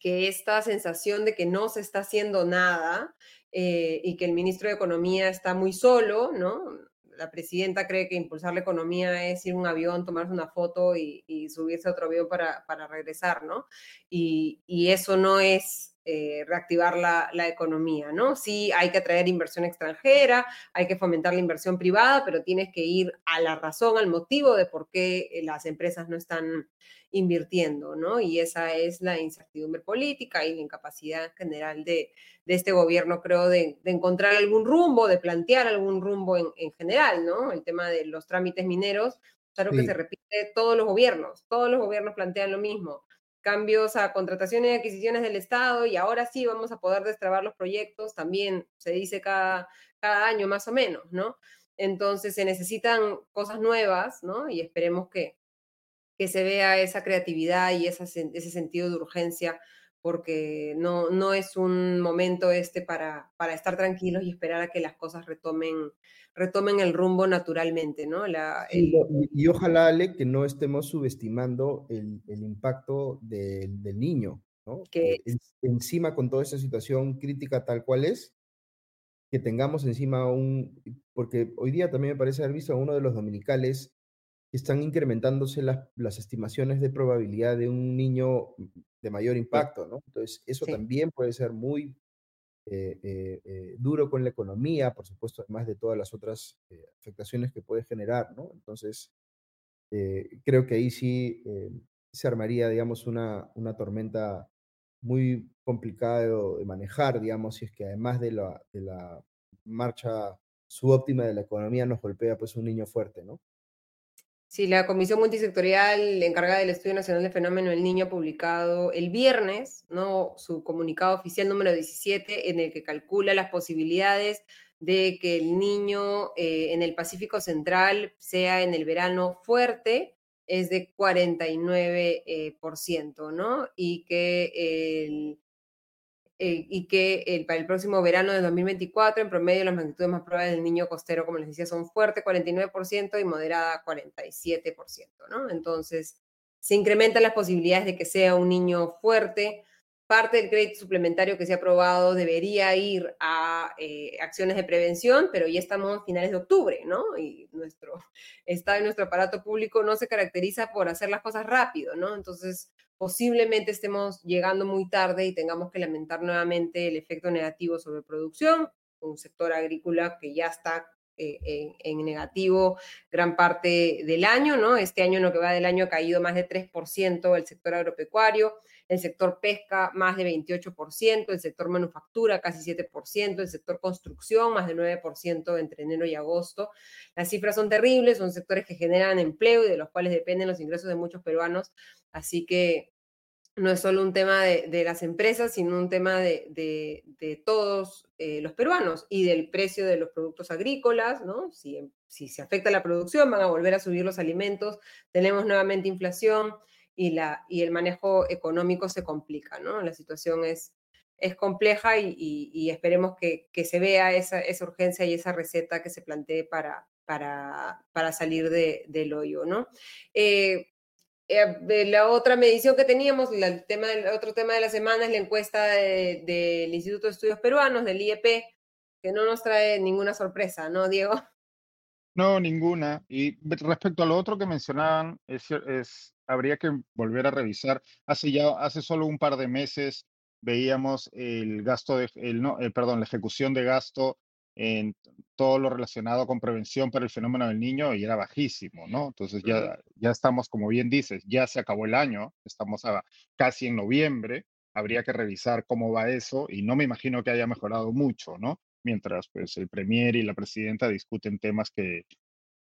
que esta sensación de que no se está haciendo nada eh, y que el ministro de Economía está muy solo, ¿no? La presidenta cree que impulsar la economía es ir a un avión, tomarse una foto y, subirse a otro avión para, regresar, ¿no? Y, eso no es eh, reactivar la, la, economía, ¿no? Sí, hay que atraer inversión extranjera, hay que fomentar la inversión privada, pero tienes que ir a la razón, al motivo de por qué eh, las empresas no están invirtiendo, ¿no? Y esa es la incertidumbre política y la incapacidad general de, este gobierno, creo, de, encontrar algún rumbo, de plantear algún rumbo en, general, ¿no? El tema de los trámites mineros, claro que se repite todos los gobiernos, todos los gobiernos plantean lo mismo, cambios a contrataciones y adquisiciones del Estado y ahora sí vamos a poder destrabar los proyectos, también se dice cada, cada año más o menos, ¿no? Entonces se necesitan cosas nuevas, ¿no? Y esperemos que, que se vea esa creatividad y ese sentido de urgencia, porque no, no es un momento este para, para estar tranquilos y esperar a que las cosas retomen, retomen el rumbo naturalmente, ¿no? y, ojalá, Ale, que no estemos subestimando el, impacto del niño, ¿no? Que encima con toda esa situación crítica tal cual es, que tengamos encima un, porque hoy día también me parece haber visto a uno de los dominicales están incrementándose las, las, estimaciones de probabilidad de un niño de mayor impacto, ¿no? Entonces, eso también puede ser muy eh, eh, eh, duro con la economía, por supuesto, además de todas las otras afectaciones que puede generar, ¿no? Entonces, creo que ahí sí se armaría, digamos, una, una tormenta muy complicada de, manejar, digamos, si es que además de la, de la marcha subóptima de la economía nos golpea pues un niño fuerte, ¿no? Sí, la Comisión Multisectorial encargada del Estudio Nacional del Fenómeno del Niño ha publicado el viernes ¿no? su comunicado oficial número 17 en el que calcula las posibilidades de que el niño eh, en el Pacífico Central sea en el verano fuerte, es de 49%, eh, ¿no? Y que el, eh, y que el, para el próximo verano de 2024, en promedio, las magnitudes más probables del niño costero, como les decía, son fuerte 49% y moderada 47%, ¿no? Entonces, se incrementan las posibilidades de que sea un niño fuerte. Parte del crédito suplementario que se ha aprobado debería ir a eh, acciones de prevención, pero ya estamos a finales de octubre, ¿no? Y nuestro Estado y nuestro aparato público no se caracteriza por hacer las cosas rápido, ¿no? Entonces, posiblemente estemos llegando muy tarde y tengamos que lamentar nuevamente el efecto negativo sobre producción, un sector agrícola que ya está eh, en, negativo gran parte del año, ¿no? Este año en lo que va del año ha caído más de 3% el sector agropecuario, el sector pesca más de 28%, el sector manufactura casi 7%, el sector construcción más de 9% entre enero y agosto. Las cifras son terribles, son sectores que generan empleo y de los cuales dependen los ingresos de muchos peruanos Así que no es solo un tema de, las empresas, sino un tema de, todos eh, los peruanos y del precio de los productos agrícolas, ¿no? Si, si se afecta la producción, van a volver a subir los alimentos, tenemos nuevamente inflación y, la, y el manejo económico se complica, ¿no? La situación es, es compleja y, esperemos que, se vea esa, urgencia y esa receta que se plantee para, para, para salir del hoyo, ¿no? Eh, eh, la otra medición que teníamos, el, tema, otro tema de la semana es la encuesta del Instituto de Estudios Peruanos, del IEP, que no nos trae ninguna sorpresa, ¿no, Diego? No, ninguna. Y respecto a lo otro que mencionaban, es, habría que volver a revisar. Hace ya, hace solo un par de meses veíamos el gasto de, el, no, eh, perdón, la ejecución de gasto en todo lo relacionado con prevención para el fenómeno del niño y era bajísimo, ¿no? Entonces ya, ya estamos, como bien dices, ya se acabó el año, estamos a, casi en noviembre, habría que revisar cómo va eso y no me imagino que haya mejorado mucho, ¿no? Mientras pues el premier y la presidenta discuten temas que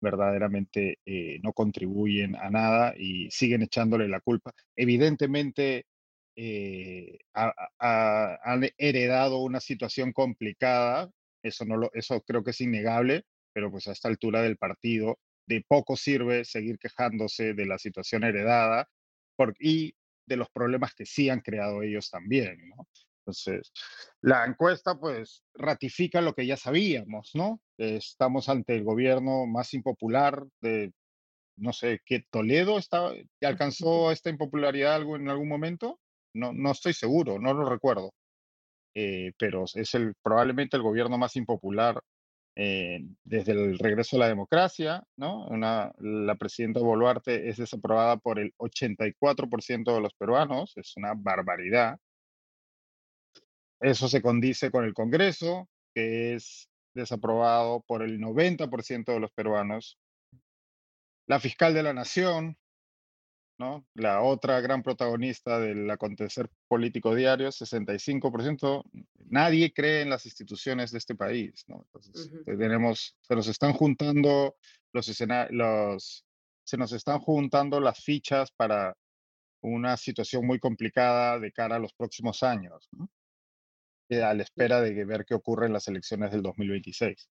verdaderamente eh, no contribuyen a nada y siguen echándole la culpa. Evidentemente eh, han heredado una situación complicada eso, no lo, eso creo que es innegable, pero pues a esta altura del partido de poco sirve seguir quejándose de la situación heredada y de los problemas que sí han creado ellos también, ¿no? Entonces, la encuesta pues ratifica lo que ya sabíamos, ¿no? Estamos ante el gobierno más impopular de, no sé, que Toledo está, alcanzó esta impopularidad en algún momento. No, no estoy seguro, no lo recuerdo. Eh, pero es el, probablemente el gobierno más impopular eh, desde el regreso a la democracia, ¿no? Una, la presidenta Boluarte es desaprobada por el 84% de los peruanos, es una barbaridad. Eso se condice con el Congreso, que es desaprobado por el 90% de los peruanos. La fiscal de la Nación, ¿no? La otra gran protagonista del acontecer político diario, 65%, nadie cree en las instituciones de este país, ¿no? Entonces, tenemos, se nos están juntando los, los, se nos están juntando las fichas para una situación muy complicada de cara a los próximos años, ¿no? Eh, a la espera de ver qué ocurre en las elecciones del 2026.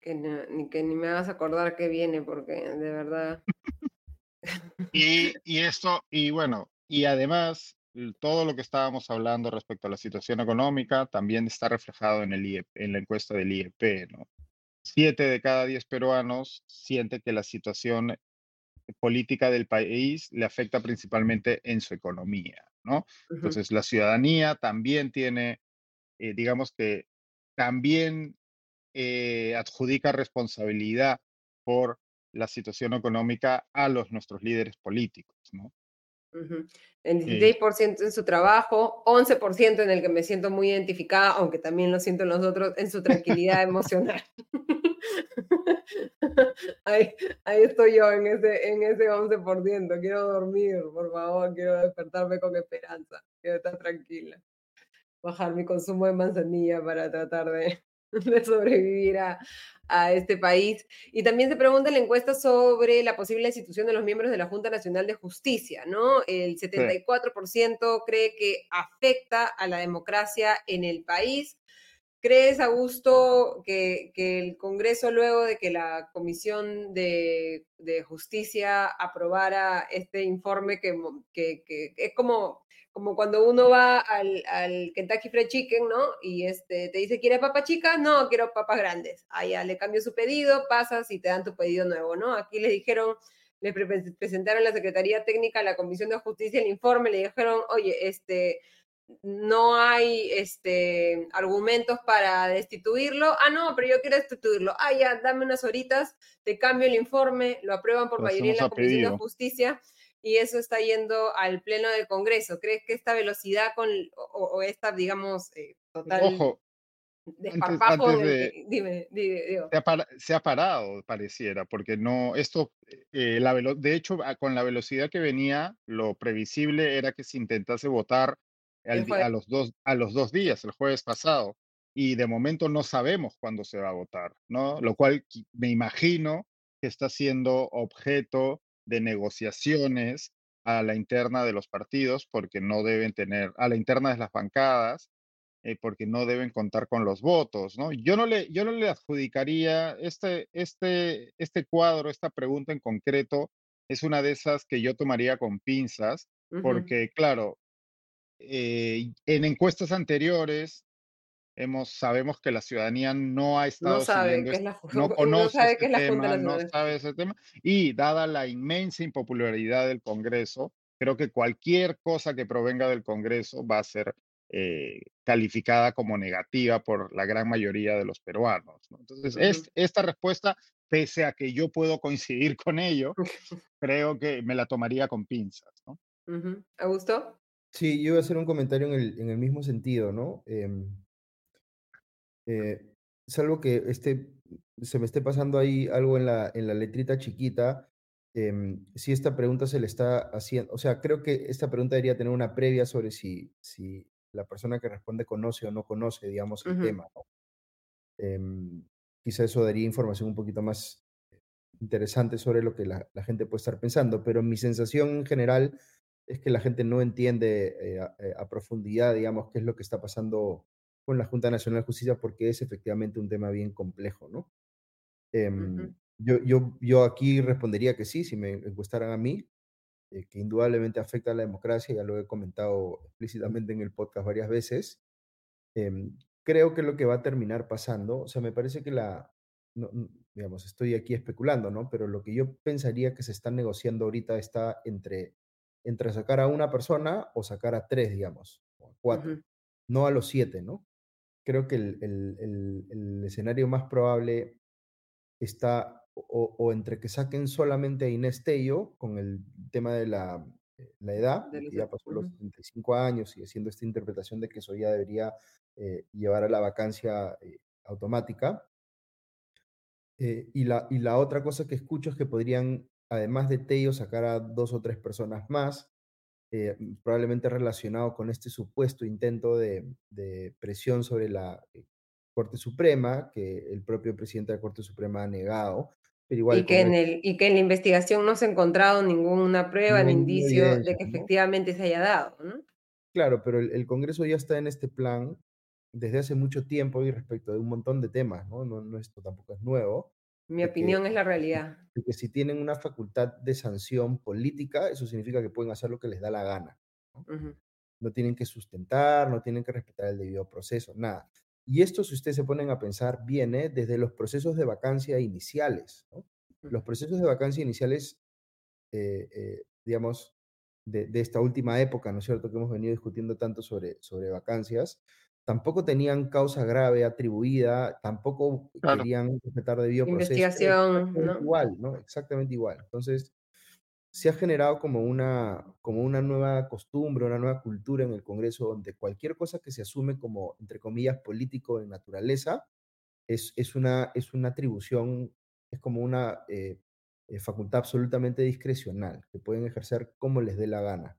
Que, ni, que ni me hagas acordar qué viene, porque de verdad y, y esto, y bueno, y además, todo lo que estábamos hablando respecto a la situación económica también está reflejado en, el IEP, en la encuesta del IEP, ¿no? Siete de cada diez peruanos siente que la situación política del país le afecta principalmente en su economía, ¿no? Entonces, la ciudadanía también tiene, eh, digamos que también eh, adjudica responsabilidad por la situación económica a los nuestros líderes políticos, ¿no? El 16% en su trabajo, 11% en el que me siento muy identificada, aunque también lo siento en los otros, en su tranquilidad emocional. ahí, ahí, estoy yo en ese, en ese 11%. Quiero dormir, por favor, quiero despertarme con esperanza, quiero estar tranquila. Bajar mi consumo de manzanilla para tratar de, de sobrevivir a, a este país. Y también se pregunta en la encuesta sobre la posible institución de los miembros de la Junta Nacional de Justicia, ¿no? El 74% cree que afecta a la democracia en el país. ¿Crees, Augusto, que, que el Congreso, luego de que la Comisión de, de Justicia aprobara este informe, que, que, que es como como cuando uno va al, al, Kentucky Fried Chicken, ¿no? Y este, te dice, ¿quieres papas chicas? No, quiero papas grandes. Allá le cambio su pedido, pasas y te dan tu pedido nuevo, ¿no? Aquí le dijeron, le presentaron a la Secretaría Técnica, a la Comisión de Justicia el informe, le dijeron, oye, este, no hay este, argumentos para destituirlo. Ah, no, pero yo quiero destituirlo. Ah, ya, dame unas horitas, te cambio el informe, lo aprueban por mayoría en la Comisión de Justicia y eso está yendo al Pleno del Congreso. ¿Crees que esta velocidad con, o, esta, digamos, eh, total... Ojo, dime, dime, Se, ha parado, pareciera, porque no, esto, eh, la de hecho, con la velocidad que venía, lo previsible era que se intentase votar a, los dos, a los dos días, el jueves pasado, y de momento no sabemos cuándo se va a votar, ¿no? Lo cual me imagino que está siendo objeto de negociaciones a la interna de los partidos porque no deben tener, a la interna de las bancadas, eh, porque no deben contar con los votos, ¿no? Yo no le, yo no le adjudicaría este, este, este cuadro, esta pregunta en concreto, es una de esas que yo tomaría con pinzas, porque claro, eh, en encuestas anteriores hemos, sabemos que la ciudadanía no ha estado no sabe siguiendo, qué es la, no conoce sabe este qué es la Junta tema, no sabe ese tema, y dada la inmensa impopularidad del Congreso, creo que cualquier cosa que provenga del Congreso va a ser eh, calificada como negativa por la gran mayoría de los peruanos. ¿no? Entonces, Ujú. es- esta respuesta, pese a que yo puedo coincidir con ello, creo que me la tomaría con pinzas. ¿no? Ujú. ¿Augusto? Sí, yo iba a hacer un comentario en el, en el mismo sentido, ¿no? Em, eh, salvo que este, se me esté pasando ahí algo en la, en la letrita chiquita, em, si esta pregunta se le está haciendo, o sea, creo que esta pregunta debería tener una previa sobre si, si la persona que responde conoce o no conoce, digamos, el tema, ¿no? Em, quizá eso daría información un poquito más interesante sobre lo que la, la gente puede estar pensando, pero mi sensación en general es que la gente no entiende eh, a, eh, a profundidad, digamos, qué es lo que está pasando con la Junta Nacional de Justicia, porque es efectivamente un tema bien complejo, ¿no? Em, Ujú. yo, yo, yo aquí respondería que sí, si me encuestaran a mí, eh, que indudablemente afecta a la democracia, ya lo he comentado explícitamente en el podcast varias veces. Em, creo que lo que va a terminar pasando, o sea, me parece que la, no, digamos, estoy aquí especulando, ¿no? Pero lo que yo pensaría que se está negociando ahorita está entre, entre sacar a una persona o sacar a tres, digamos, o a cuatro, Ujú. no a los siete, ¿no? Creo que el, el- el- el escenario más probable está o, o entre que saquen solamente a Inés Tello con el tema de la, eh, la edad, De que ya pasó los ujú. 75 años y haciendo esta interpretación de que eso ya debería eh, llevar a la vacancia eh, automática. Eh, y, la, y la otra cosa que escucho es que podrían, además de Tello, sacar a dos o tres personas más, eh, probablemente relacionado con este supuesto intento de, de presión sobre la eh, Corte Suprema, que el propio presidente de la Corte Suprema ha negado, pero igual Y que, en el, y que en la investigación no se ha encontrado ninguna prueba ni indicio de que ¿no? efectivamente se haya dado. ¿no? Claro, pero el, el Congreso ya está en este plan desde hace mucho tiempo y respecto de un montón de temas, ¿no? No, no esto tampoco es nuevo, Mi opinión es la realidad. de que si tienen una facultad de sanción política, eso significa que pueden hacer lo que les da la gana. ¿no? Tienen que sustentar, no tienen que respetar el debido proceso, nada. Y esto, si ustedes se ponen a pensar, viene desde los procesos de vacancia iniciales. ¿no? Los procesos de vacancia iniciales, eh, eh, digamos, de, de esta última época, ¿no es cierto?, que hemos venido discutiendo tanto sobre, sobre vacancias, tampoco tenían causa grave atribuida, tampoco Claro. querían respetar debido Investigación. Igual, ¿no? Exactamente igual. Entonces, se ha generado como una, como una nueva costumbre, una nueva cultura en el Congreso, donde cualquier cosa que se asume como, entre comillas, político de naturaleza, es, es, una, es una atribución, es como una eh, eh, facultad absolutamente discrecional, que pueden ejercer como les dé la gana.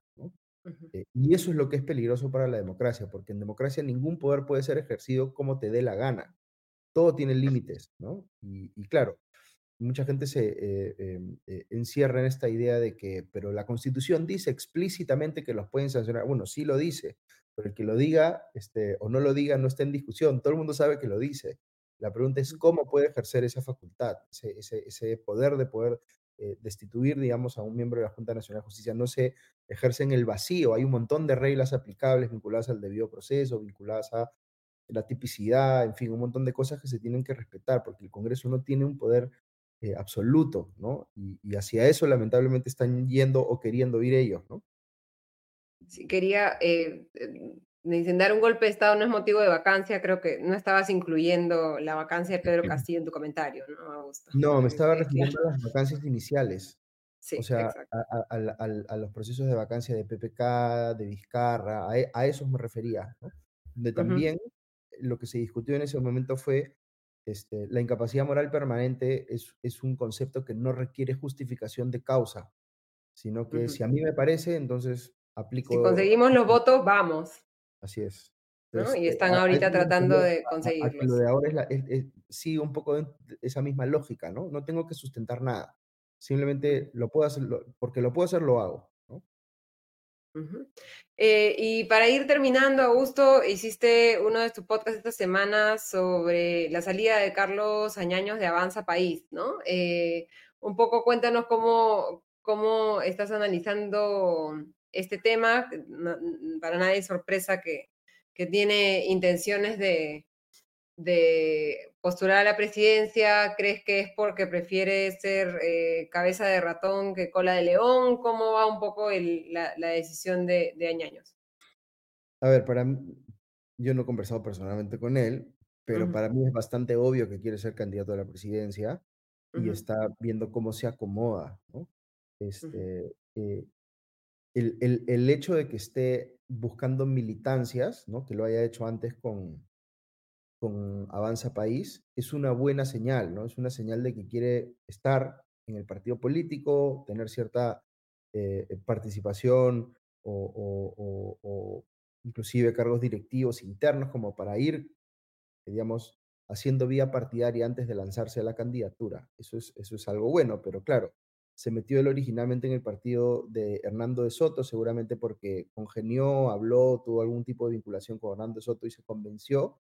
Eh, y eso es lo que es peligroso para la democracia, porque en democracia ningún poder puede ser ejercido como te dé la gana. Todo tiene límites, ¿no? Y, y claro, mucha gente se eh, eh, encierra en esta idea de que, pero la Constitución dice explícitamente que los pueden sancionar. Bueno, sí lo dice, pero el que lo diga este, o no lo diga no está en discusión. Todo el mundo sabe que lo dice. La pregunta es cómo puede ejercer esa facultad, ese, ese, ese poder de poder eh, destituir, digamos, a un miembro de la Junta Nacional de Justicia. No se ejerce en el vacío. Hay un montón de reglas aplicables vinculadas al debido proceso, vinculadas a la tipicidad, en fin, un montón de cosas que se tienen que respetar, porque el Congreso no tiene un poder eh, absoluto, ¿no? Y, hacia eso lamentablemente están yendo o queriendo ir ellos, ¿no? Si quería, eh, me dicen, dar un golpe de Estado no es motivo de vacancia, creo que no estabas incluyendo la vacancia de Pedro Castillo en tu comentario, ¿no, Augusto? No, me estaba refiriendo a las vacancias iniciales, Sí, o sea, a, a- a- a- los procesos de vacancia de PPK, de Vizcarra, a, e- a esos me refería, ¿no? Donde también lo que se discutió en ese momento fue este, la incapacidad moral permanente es, es un concepto que no requiere justificación de causa, sino que Ujú. si a mí me parece, entonces aplico. Si conseguimos los votos, vamos. Así es. Y eh, están a ahorita tratando de conseguirlos. lo de ahora es la, es- es- sigue un poco de esa misma lógica, ¿no? No tengo que sustentar nada. Simplemente lo puedo hacer, lo- porque lo puedo hacer, lo hago. Eh, y para ir terminando, Augusto, hiciste uno de tus podcasts esta semana sobre la salida de Carlos Añaños de Avanza País, ¿no? Eh, un poco cuéntanos cómo, cómo estás analizando este tema. para nadie es sorpresa que, que tiene intenciones de, de postular a la presidencia? ¿Crees que es porque prefiere ser eh, cabeza de ratón que cola de león? ¿Cómo va un poco la, decisión de, de, Añaños? A ver, para mí, yo no he conversado personalmente con él, pero para mí es bastante obvio que quiere ser candidato a la presidencia y está viendo cómo se acomoda, ¿no? Este, eh, el, el, el, hecho de que esté buscando militancias, ¿no? Que lo haya hecho antes con, con Avanza País, es una buena señal, ¿no? Es una señal de que quiere estar en el partido político, tener cierta eh, eh, participación o, inclusive cargos directivos internos como para ir, digamos, haciendo vía partidaria antes de lanzarse a la candidatura. Eso es, eso es algo bueno, pero claro, se metió él originalmente en el partido de Hernando de Soto, seguramente porque congenió, habló, tuvo algún tipo de vinculación con Hernando de Soto y se convenció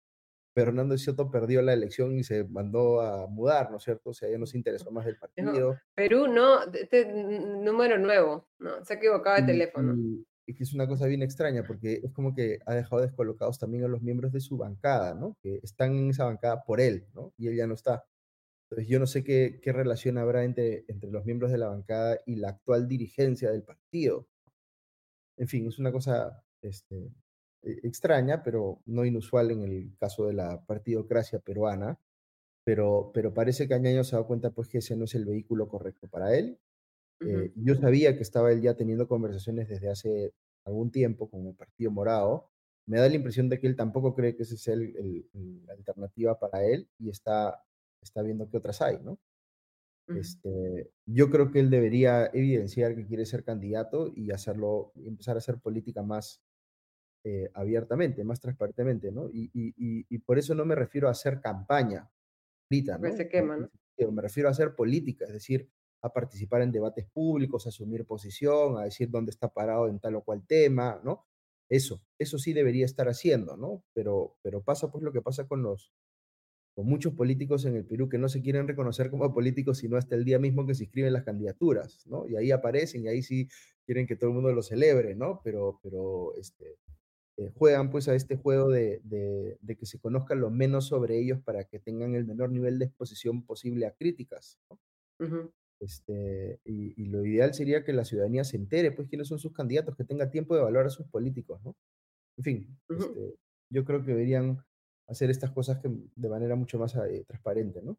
Fernando Soto perdió la elección y se mandó a mudar, ¿no es cierto? O sea, ya no se interesó más del partido. Perú, no, este número nuevo, no, se ha equivocado de teléfono. Y, que es una cosa bien extraña, porque es como que ha dejado descolocados también a los miembros de su bancada, ¿no? Que están en esa bancada por él, ¿no? Y él ya no está. Entonces yo no sé qué, qué relación habrá entre, entre los miembros de la bancada y la actual dirigencia del partido. En fin, es una cosa este, eh, extraña, pero no inusual en el caso de la partidocracia peruana. Pero, pero parece que Añaño se ha dado cuenta pues que ese no es el vehículo correcto para él. Eh, yo sabía que estaba él ya teniendo conversaciones desde hace algún tiempo con el Partido Morado. Me da la impresión de que él tampoco cree que ese es el, la alternativa para él y está, está viendo qué otras hay, ¿no? Este, yo creo que él debería evidenciar que quiere ser candidato y hacerlo, empezar a hacer política más, eh, abiertamente, más transparentemente, ¿no? Y, y, y, por eso no me refiero a hacer campaña ahorita, ¿no? Se quema, ¿no? Me refiero a hacer política, es decir, a participar en debates públicos, a asumir posición, a decir dónde está parado en tal o cual tema, ¿no? Eso, eso sí debería estar haciendo, ¿no? Pero, pero pasa pues lo que pasa con los, con muchos políticos en el Perú que no se quieren reconocer como políticos, sino hasta el día mismo que se inscriben las candidaturas, ¿no? Y ahí aparecen y ahí sí quieren que todo el mundo lo celebre, ¿no? Pero, pero, este, eh, juegan pues a este juego de, de, que se conozca lo menos sobre ellos para que tengan el menor nivel de exposición posible a críticas. este, y, lo ideal sería que la ciudadanía se entere pues quiénes son sus candidatos, que tenga tiempo de evaluar a sus políticos. ¿no? En fin, este, yo creo que deberían hacer estas cosas que, de manera mucho más eh, transparente. ¿no?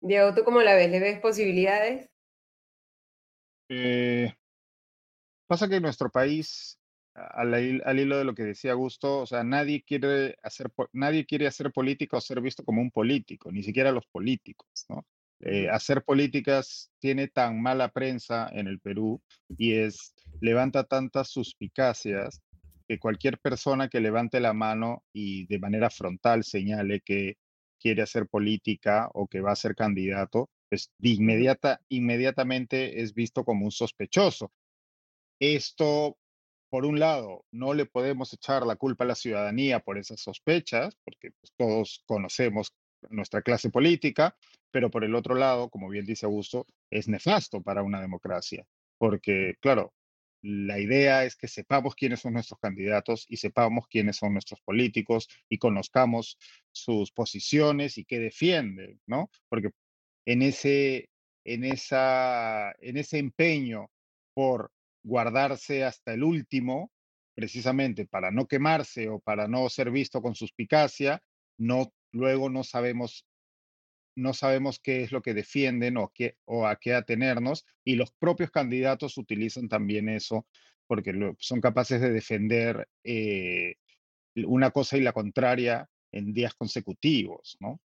Diego, ¿tú cómo la ves? ¿Le ves posibilidades? Eh, pasa que en nuestro país al, hilo de lo que decía Augusto, o sea, nadie quiere hacer, nadie quiere hacer política o ser visto como un político, ni siquiera los políticos, ¿no? Eh, hacer políticas tiene tan mala prensa en el Perú y es, levanta tantas suspicacias que cualquier persona que levante la mano y de manera frontal señale que quiere hacer política o que va a ser candidato, pues de inmediata, inmediatamente es visto como un sospechoso. Esto por un lado, no le podemos echar la culpa a la ciudadanía por esas sospechas, porque pues, todos conocemos nuestra clase política, pero por el otro lado, como bien dice Augusto, es nefasto para una democracia, porque claro, la idea es que sepamos quiénes son nuestros candidatos y sepamos quiénes son nuestros políticos y conozcamos sus posiciones y qué defienden, ¿no? Porque en ese, en esa, en ese empeño por guardarse hasta el último, precisamente para no quemarse o para no ser visto con suspicacia, no, luego no sabemos, no sabemos qué es lo que defienden o, qué, o a qué atenernos, y los propios candidatos utilizan también eso porque son capaces de defender eh, una cosa y la contraria en días consecutivos, ¿no?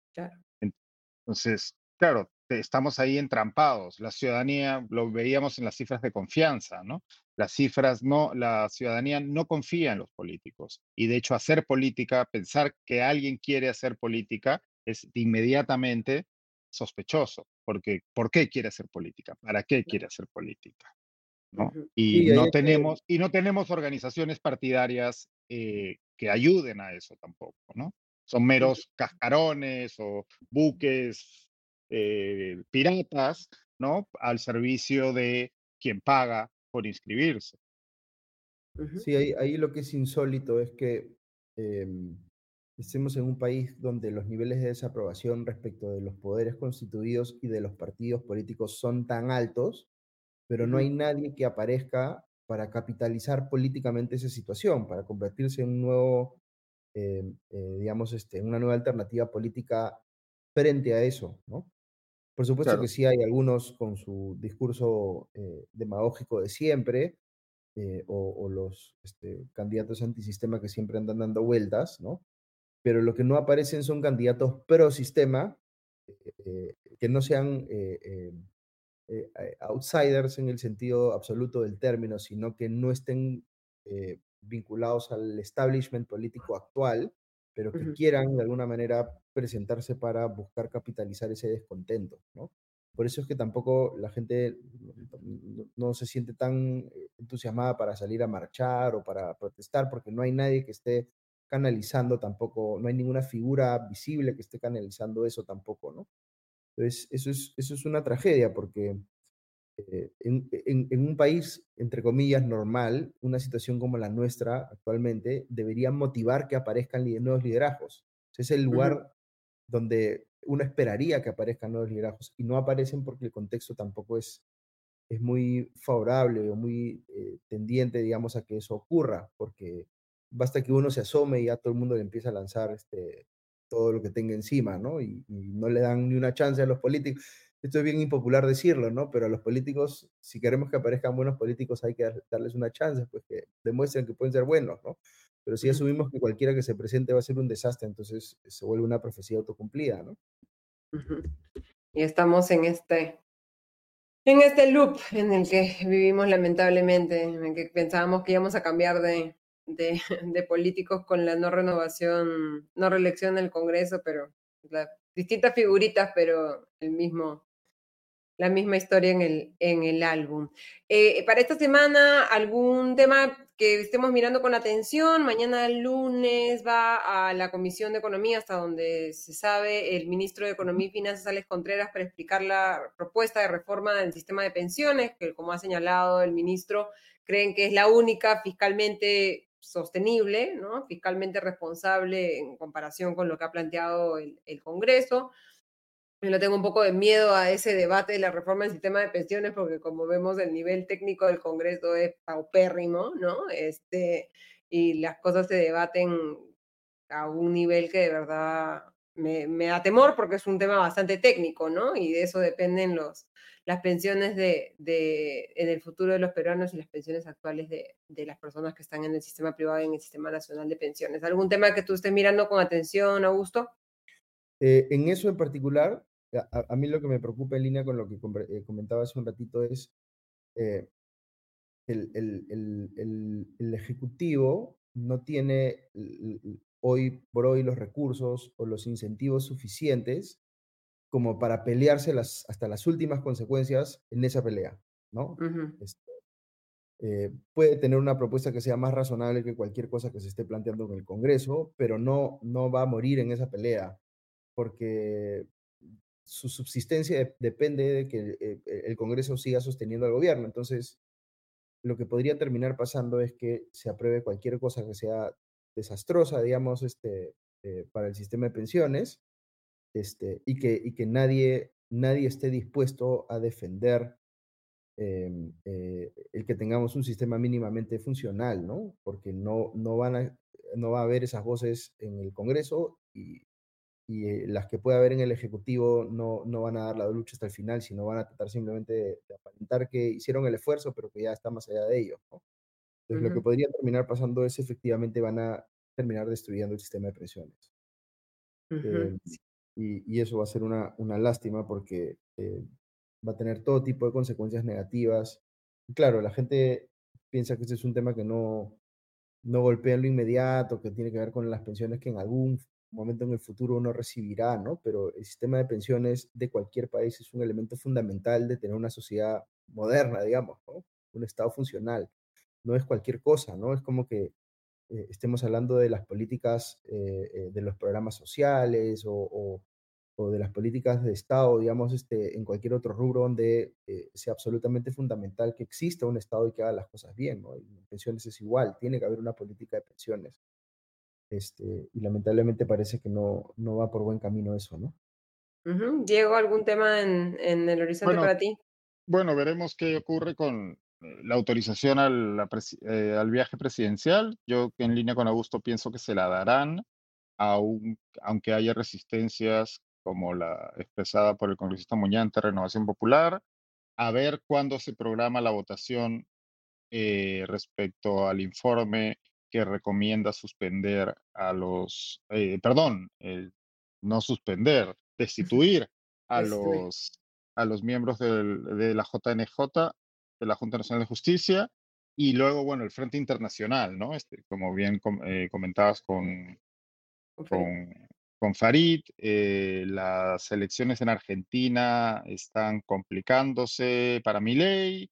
Entonces, claro, estamos ahí entrampados. La ciudadanía, lo veíamos en las cifras de confianza, ¿no? Las cifras no, la ciudadanía no confía en los políticos. Y de hecho, hacer política, pensar que alguien quiere hacer política, es inmediatamente sospechoso. Porque, ¿por qué quiere hacer política? ¿Para qué quiere hacer política? ¿no? Y, no tenemos, y no tenemos organizaciones partidarias eh, que ayuden a eso tampoco, ¿no? Son meros cascarones o buques eh, piratas, ¿no? Al servicio de quien paga por inscribirse. Sí, ahí, ahí lo que es insólito es que em, estemos en un país donde los niveles de desaprobación respecto de los poderes constituidos y de los partidos políticos son tan altos, pero no hay nadie que aparezca para capitalizar políticamente esa situación, para convertirse en un nuevo, em, eh, digamos, este, una nueva alternativa política frente a eso, ¿no? Por supuesto que sí hay algunos con su discurso eh, demagógico de siempre, eh, o, los este, candidatos antisistema que siempre andan dando vueltas, ¿no? Pero lo que no aparecen son candidatos pro sistema, eh, que no sean eh, outsiders en el sentido absoluto del término, sino que no estén vinculados al establishment político actual, pero que quieran de alguna manera presentarse para buscar capitalizar ese descontento, ¿no? Por eso es que tampoco la gente no, se siente tan eh, entusiasmada para salir a marchar o para protestar, porque no hay nadie que esté canalizando tampoco, no hay ninguna figura visible que esté canalizando eso tampoco, ¿no? Entonces, eso es, eso es una tragedia, porque eh, en, un país, entre comillas, normal, una situación como la nuestra actualmente debería motivar que aparezcan nuevos liderazgos. Es el lugar donde uno esperaría que aparezcan nuevos liderazgos y no aparecen porque el contexto tampoco es, es muy favorable o muy eh, tendiente, digamos, a que eso ocurra, porque basta que uno se asome y ya todo el mundo le empieza a lanzar este, todo lo que tenga encima, ¿no? Y, no le dan ni una chance a los políticos. Esto es bien impopular decirlo, ¿no? Pero a los políticos, si queremos que aparezcan buenos políticos, hay que darles una chance, pues que demuestren que pueden ser buenos, ¿no? Pero si asumimos que cualquiera que se presente va a ser un desastre, entonces se vuelve una profecía autocumplida, ¿no? Y estamos en este, en este loop en el que vivimos lamentablemente, en el que pensábamos que íbamos a cambiar de, de, políticos con la no renovación, no reelección del Congreso, pero distintas figuritas, pero el mismo, la misma historia en el, en el álbum. Eh, para esta semana, ¿algún tema que estemos mirando con atención? Mañana lunes va a la Comisión de Economía, hasta donde se sabe, el ministro de Economía y Finanzas, Alex Contreras, para explicar la propuesta de reforma del sistema de pensiones, que como ha señalado el ministro, creen que es la única fiscalmente sostenible, ¿no? fiscalmente responsable en comparación con lo que ha planteado el, el Congreso. Yo le tengo un poco de miedo a ese debate de la reforma del sistema de pensiones, porque como vemos, el nivel técnico del Congreso es paupérrimo, ¿no? Este, y las cosas se debaten a un nivel que de verdad me, me, da temor, porque es un tema bastante técnico, ¿no? Y de eso dependen los, las pensiones de, en el futuro de los peruanos y las pensiones actuales de, de las personas que están en el sistema privado y en el sistema nacional de pensiones. ¿Algún tema que tú estés mirando con atención, Augusto? Eh, en eso en particular, a, mí lo que me preocupa en línea con lo que eh, comentaba hace un ratito es eh, el, el, el, el, Ejecutivo no tiene hoy por hoy los recursos o los incentivos suficientes como para pelearse las, hasta las últimas consecuencias en esa pelea, ¿no? Este, eh, puede tener una propuesta que sea más razonable que cualquier cosa que se esté planteando en el Congreso, pero no, no va a morir en esa pelea, porque su subsistencia depende de que eh, el Congreso siga sosteniendo al gobierno. Entonces, lo que podría terminar pasando es que se apruebe cualquier cosa que sea desastrosa, digamos, este, eh, para el sistema de pensiones, este, y que, y que nadie, nadie esté dispuesto a defender em, eh, el que tengamos un sistema mínimamente funcional, ¿no? Porque no, no, van a, no va a haber esas voces en el Congreso y, y eh, las que pueda haber en el Ejecutivo no, no van a dar la lucha hasta el final, sino van a tratar simplemente de, aparentar que hicieron el esfuerzo, pero que ya está más allá de ello. ¿no? Entonces, lo que podría terminar pasando es efectivamente van a terminar destruyendo el sistema de pensiones. Eh, y, y, eso va a ser una, una lástima porque eh, va a tener todo tipo de consecuencias negativas. Y claro, la gente piensa que este es un tema que no, no golpea en lo inmediato, que tiene que ver con las pensiones que en algún momento en el futuro uno recibirá, ¿no? Pero el sistema de pensiones de cualquier país es un elemento fundamental de tener una sociedad moderna, digamos, ¿no? Un Estado funcional. No es cualquier cosa, ¿no? Es como que eh, estemos hablando de las políticas, eh, eh, de los programas sociales o, o de las políticas de Estado, digamos, este, en cualquier otro rubro donde eh, sea absolutamente fundamental que exista un Estado y que haga las cosas bien, ¿no? Y en pensiones es igual, tiene que haber una política de pensiones. Este, y lamentablemente parece que no, no va por buen camino eso, ¿no? Diego, ¿algún tema en, en el horizonte para ti? Bueno, veremos qué ocurre con eh, la autorización al, eh, al viaje presidencial. Yo en línea con Augusto pienso que se la darán, aun, aunque haya resistencias como la expresada por el congresista Muñante, Renovación Popular, a ver cuándo se programa la votación eh, respecto al informe que recomienda suspender a los, eh, perdón, eh, no suspender, destituir a los, a los miembros de la JNJ, de la Junta Nacional de Justicia, y luego, bueno, el Frente Internacional, ¿no? Este, como bien comentabas con, con, con Farid. Eh, las elecciones en Argentina están complicándose para mi ley.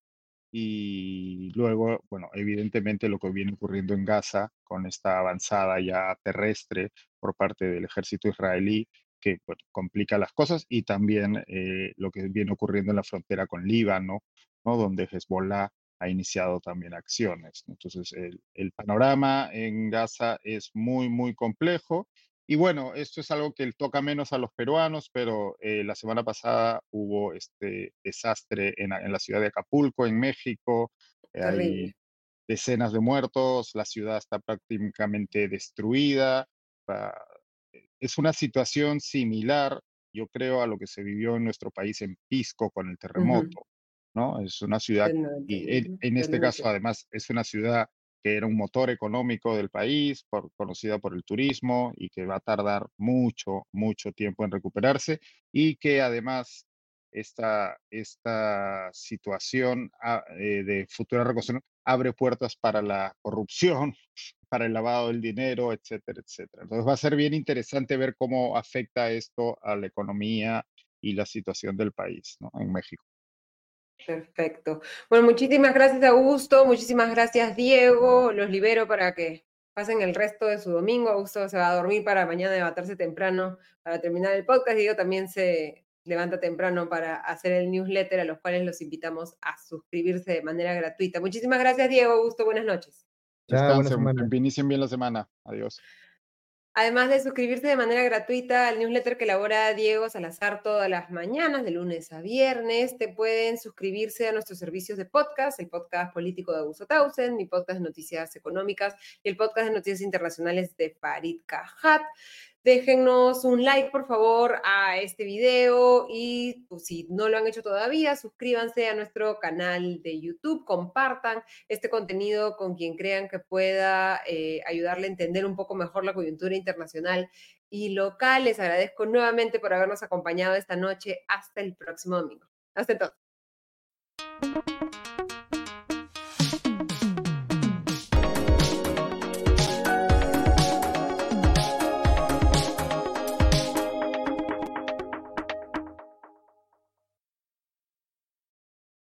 Y luego, bueno, evidentemente lo que viene ocurriendo en Gaza con esta avanzada ya terrestre por parte del ejército israelí, que complica las cosas, y también eh, lo que viene ocurriendo en la frontera con Líbano, ¿no? donde Hezbollah ha iniciado también acciones. Entonces, el panorama en Gaza es muy, muy complejo y bueno, esto es algo que toca menos a los peruanos, pero eh, la semana pasada hubo este desastre en, la ciudad de Acapulco, en México. Hay decenas de muertos, la ciudad está prácticamente destruida. Es una situación similar, yo creo, a lo que se vivió en nuestro país en Pisco con el terremoto. ¿no? Es una ciudad, y en este caso además es una ciudad que era un motor económico del país, por, conocida por el turismo y que va a tardar mucho, mucho tiempo en recuperarse y que además esta, esta situación ah, eh, de futura reconstrucción abre puertas para la corrupción, para el lavado del dinero, etcétera, etcétera. Entonces va a ser bien interesante ver cómo afecta esto a la economía y la situación del país ¿no? en México. Perfecto. Bueno, muchísimas gracias, Augusto. Muchísimas gracias, Diego. Los libero para que pasen el resto de su domingo. Augusto se va a dormir para mañana levantarse temprano para terminar el podcast. Diego también se levanta temprano para hacer el newsletter, a los cuales los invitamos a suscribirse de manera gratuita. Muchísimas gracias, Diego. Augusto, buenas noches. Chao, buenas bien la semana. Adiós. Además de suscribirse de manera gratuita al newsletter que elabora Diego Salazar todas las mañanas, de lunes a viernes, te pueden suscribirse a nuestros servicios de podcast, el podcast político de Augusto Tausen, mi podcast de noticias económicas y el podcast de noticias internacionales de Farid Cajat. Déjennos un like, por favor, a este video y pues, si no lo han hecho todavía, suscríbanse a nuestro canal de YouTube, compartan este contenido con quien crean que pueda eh, ayudarle a entender un poco mejor la coyuntura internacional y local. Les agradezco nuevamente por habernos acompañado esta noche. Hasta el próximo domingo. Hasta entonces.